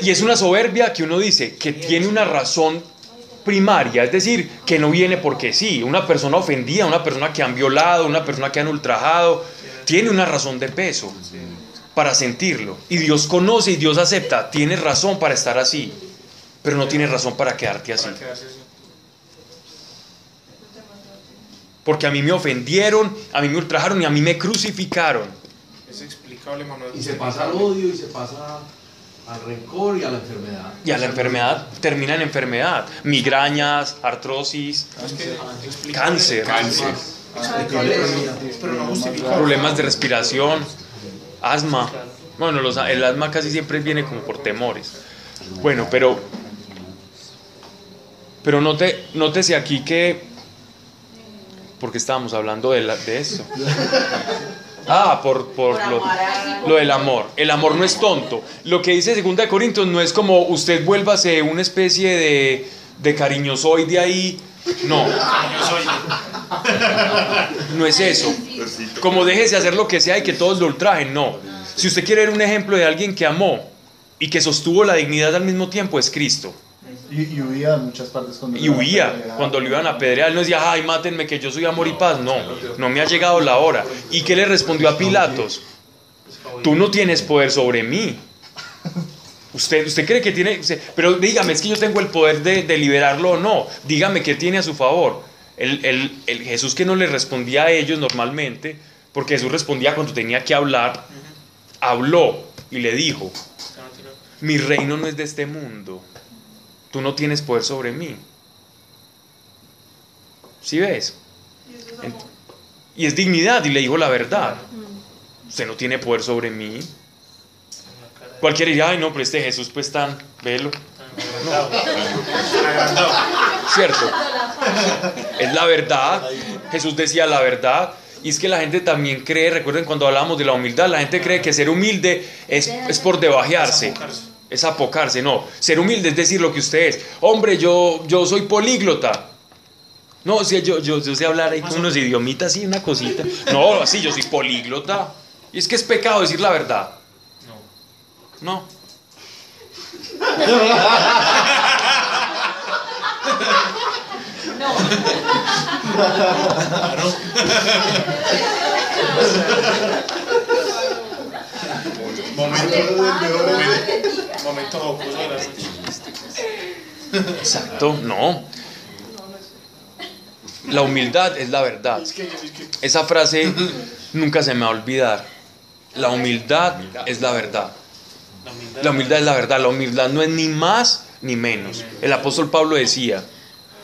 Y es una soberbia que uno dice que tiene una razón primaria, es decir, que no viene porque sí. Una persona ofendida, una persona que han violado, una persona que han ultrajado, tiene una razón de peso para sentirlo. Y Dios conoce y Dios acepta, tienes razón para estar así, pero no tienes razón para quedarte así. Porque a mí me ofendieron, a mí me ultrajaron y a mí me crucificaron. Es explicable, Manuel. Y se pasa al odio y se pasa al rencor y a la enfermedad. Y a la enfermedad termina en enfermedad. Migrañas, artrosis, cáncer. Cáncer. Pero no justificable. problemas de respiración, asma. Bueno, los- el asma casi siempre viene como por temores. Bueno, pero pero note, nótese aquí que porque estábamos hablando de, la- de esto. Ah, por, por Por lo, lo del amor. El amor no es tonto. Lo que dice 2 de Corintios no es como usted vuélvase una especie de, de cariñosoide ahí. No, no es eso. Como déjese hacer lo que sea y que todos lo ultrajen, no. Si usted quiere ver un ejemplo de alguien que amó y que sostuvo la dignidad al mismo tiempo, es Cristo. Y, y huía de muchas partes cuando Y huía cuando lo iban a apedrear. Él no decía, ay, mátenme que yo soy amor y paz. No, no me ha llegado la hora. ¿Y qué le respondió a Pilatos? Tú no tienes poder sobre mí. Usted, usted cree que tiene... pero dígame, es que yo tengo el poder de, de liberarlo o no. Dígame qué tiene a su favor. El, el- el Jesús que no le respondía a ellos normalmente, porque Jesús respondía cuando tenía que hablar, habló y le dijo, mi reino no es de este mundo. Tú no tienes poder sobre mí. ¿Sí ves? Y eso es. Y es dignidad y le dijo la verdad. Usted no tiene poder sobre mí. Cualquiera diría, ay no, pero este Jesús pues tan, velo. ¿Cierto? Es la verdad. Jesús decía la verdad. Y es que la gente también cree, recuerden cuando hablamos de la humildad, la gente cree que ser humilde es, es por debajearse. Es apocarse, no. Ser humilde es decir lo que usted es. Hombre, yo, yo soy políglota. No, o sea, yo, yo, yo sé hablar ahí con unos idiomitas y una cosita. [laughs] No, sí, yo soy políglota. Y es que es pecado decir la verdad. No. No. Pago, [laughs] momento, bendiga. Momento jocoso de la noche. Exacto, no. La humildad es la verdad. Esa frase nunca se me va a olvidar. La humildad es la verdad. la humildad. La humildad es la verdad. La humildad no es ni más ni menos. El apóstol Pablo decía,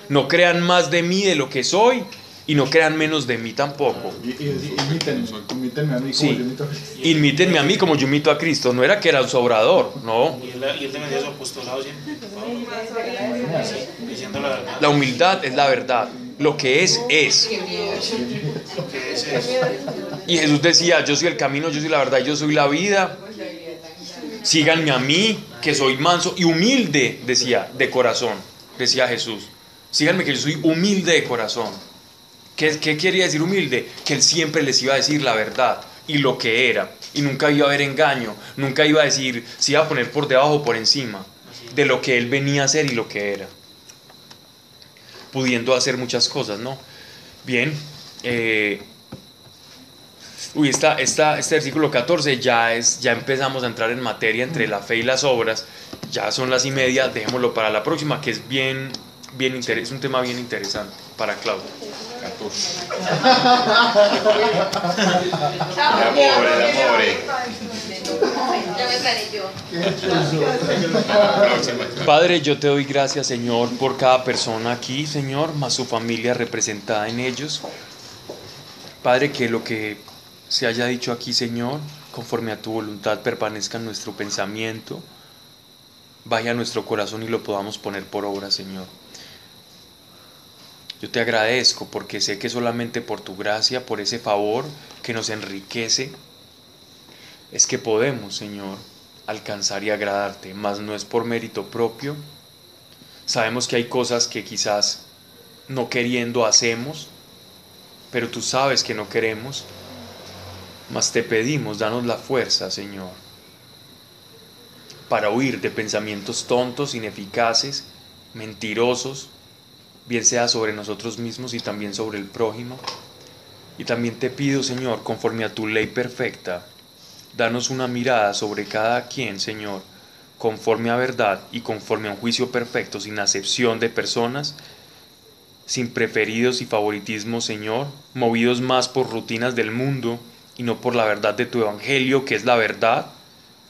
no crean más de mí de lo que soy y no crean menos de mí tampoco. Y, y, imítenme, imítenme a mí como Sí. yo imito a Cristo. Imítenme a mí como yo imito a Cristo. No era que era un sobrador, no. Y él, y él defendía su apostolado diciendo la verdad. La humildad es la verdad. Lo que es, es. Lo que es es. Y Jesús decía, yo soy el camino, yo soy la verdad, yo soy la vida. Síganme a mí, que soy manso y humilde, decía, de corazón, decía Jesús. Síganme que yo soy humilde de corazón. ¿Qué, ¿Qué quería decir humilde? Que él siempre les iba a decir la verdad y lo que era. Y nunca iba a haber engaño, nunca iba a decir, se iba a poner por debajo o por encima de lo que él venía a ser y lo que era. Pudiendo hacer muchas cosas, ¿no? Bien, eh, Uy, esta, esta, este versículo 14 ya, es, ya empezamos a entrar en materia entre la fe y las obras. Ya son las y media, dejémoslo para la próxima, que es bien, bien es un tema bien interesante para Claudia. 14. Chao. El amor, el amor. Ya me gané yo. Padre, yo te doy gracias, Señor, por cada persona aquí, Señor, más su familia representada en ellos. Padre, que lo que se haya dicho aquí, Señor, conforme a tu voluntad, permanezca en nuestro pensamiento, vaya a nuestro corazón y lo podamos poner por obra, Señor. Yo te agradezco porque sé que solamente por tu gracia, por ese favor que nos enriquece, es que podemos, Señor, alcanzar y agradarte, mas no es por mérito propio. Sabemos que hay cosas que quizás no queriendo hacemos, pero tú sabes que no queremos, mas te pedimos, danos la fuerza, Señor, para huir de pensamientos tontos, ineficaces, mentirosos, bien sea sobre nosotros mismos y también sobre el prójimo. Y también te pido, Señor, conforme a tu ley perfecta, danos una mirada sobre cada quien, Señor, conforme a verdad y conforme a un juicio perfecto, sin acepción de personas, sin preferidos y favoritismo, Señor, movidos más por rutinas del mundo y no por la verdad de tu evangelio, que es la verdad,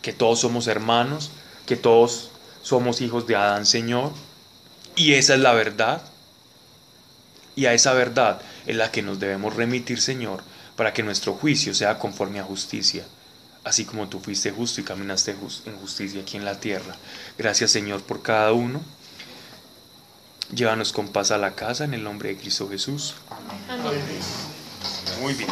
que todos somos hermanos, que todos somos hijos de Adán, Señor, y esa es la verdad. Y a esa verdad es la que nos debemos remitir, Señor, para que nuestro juicio sea conforme a justicia, así como tú fuiste justo y caminaste en justicia aquí en la tierra. Gracias, Señor, por cada uno. Llévanos con paz a la casa en el nombre de Cristo Jesús. Amén. Muy bien.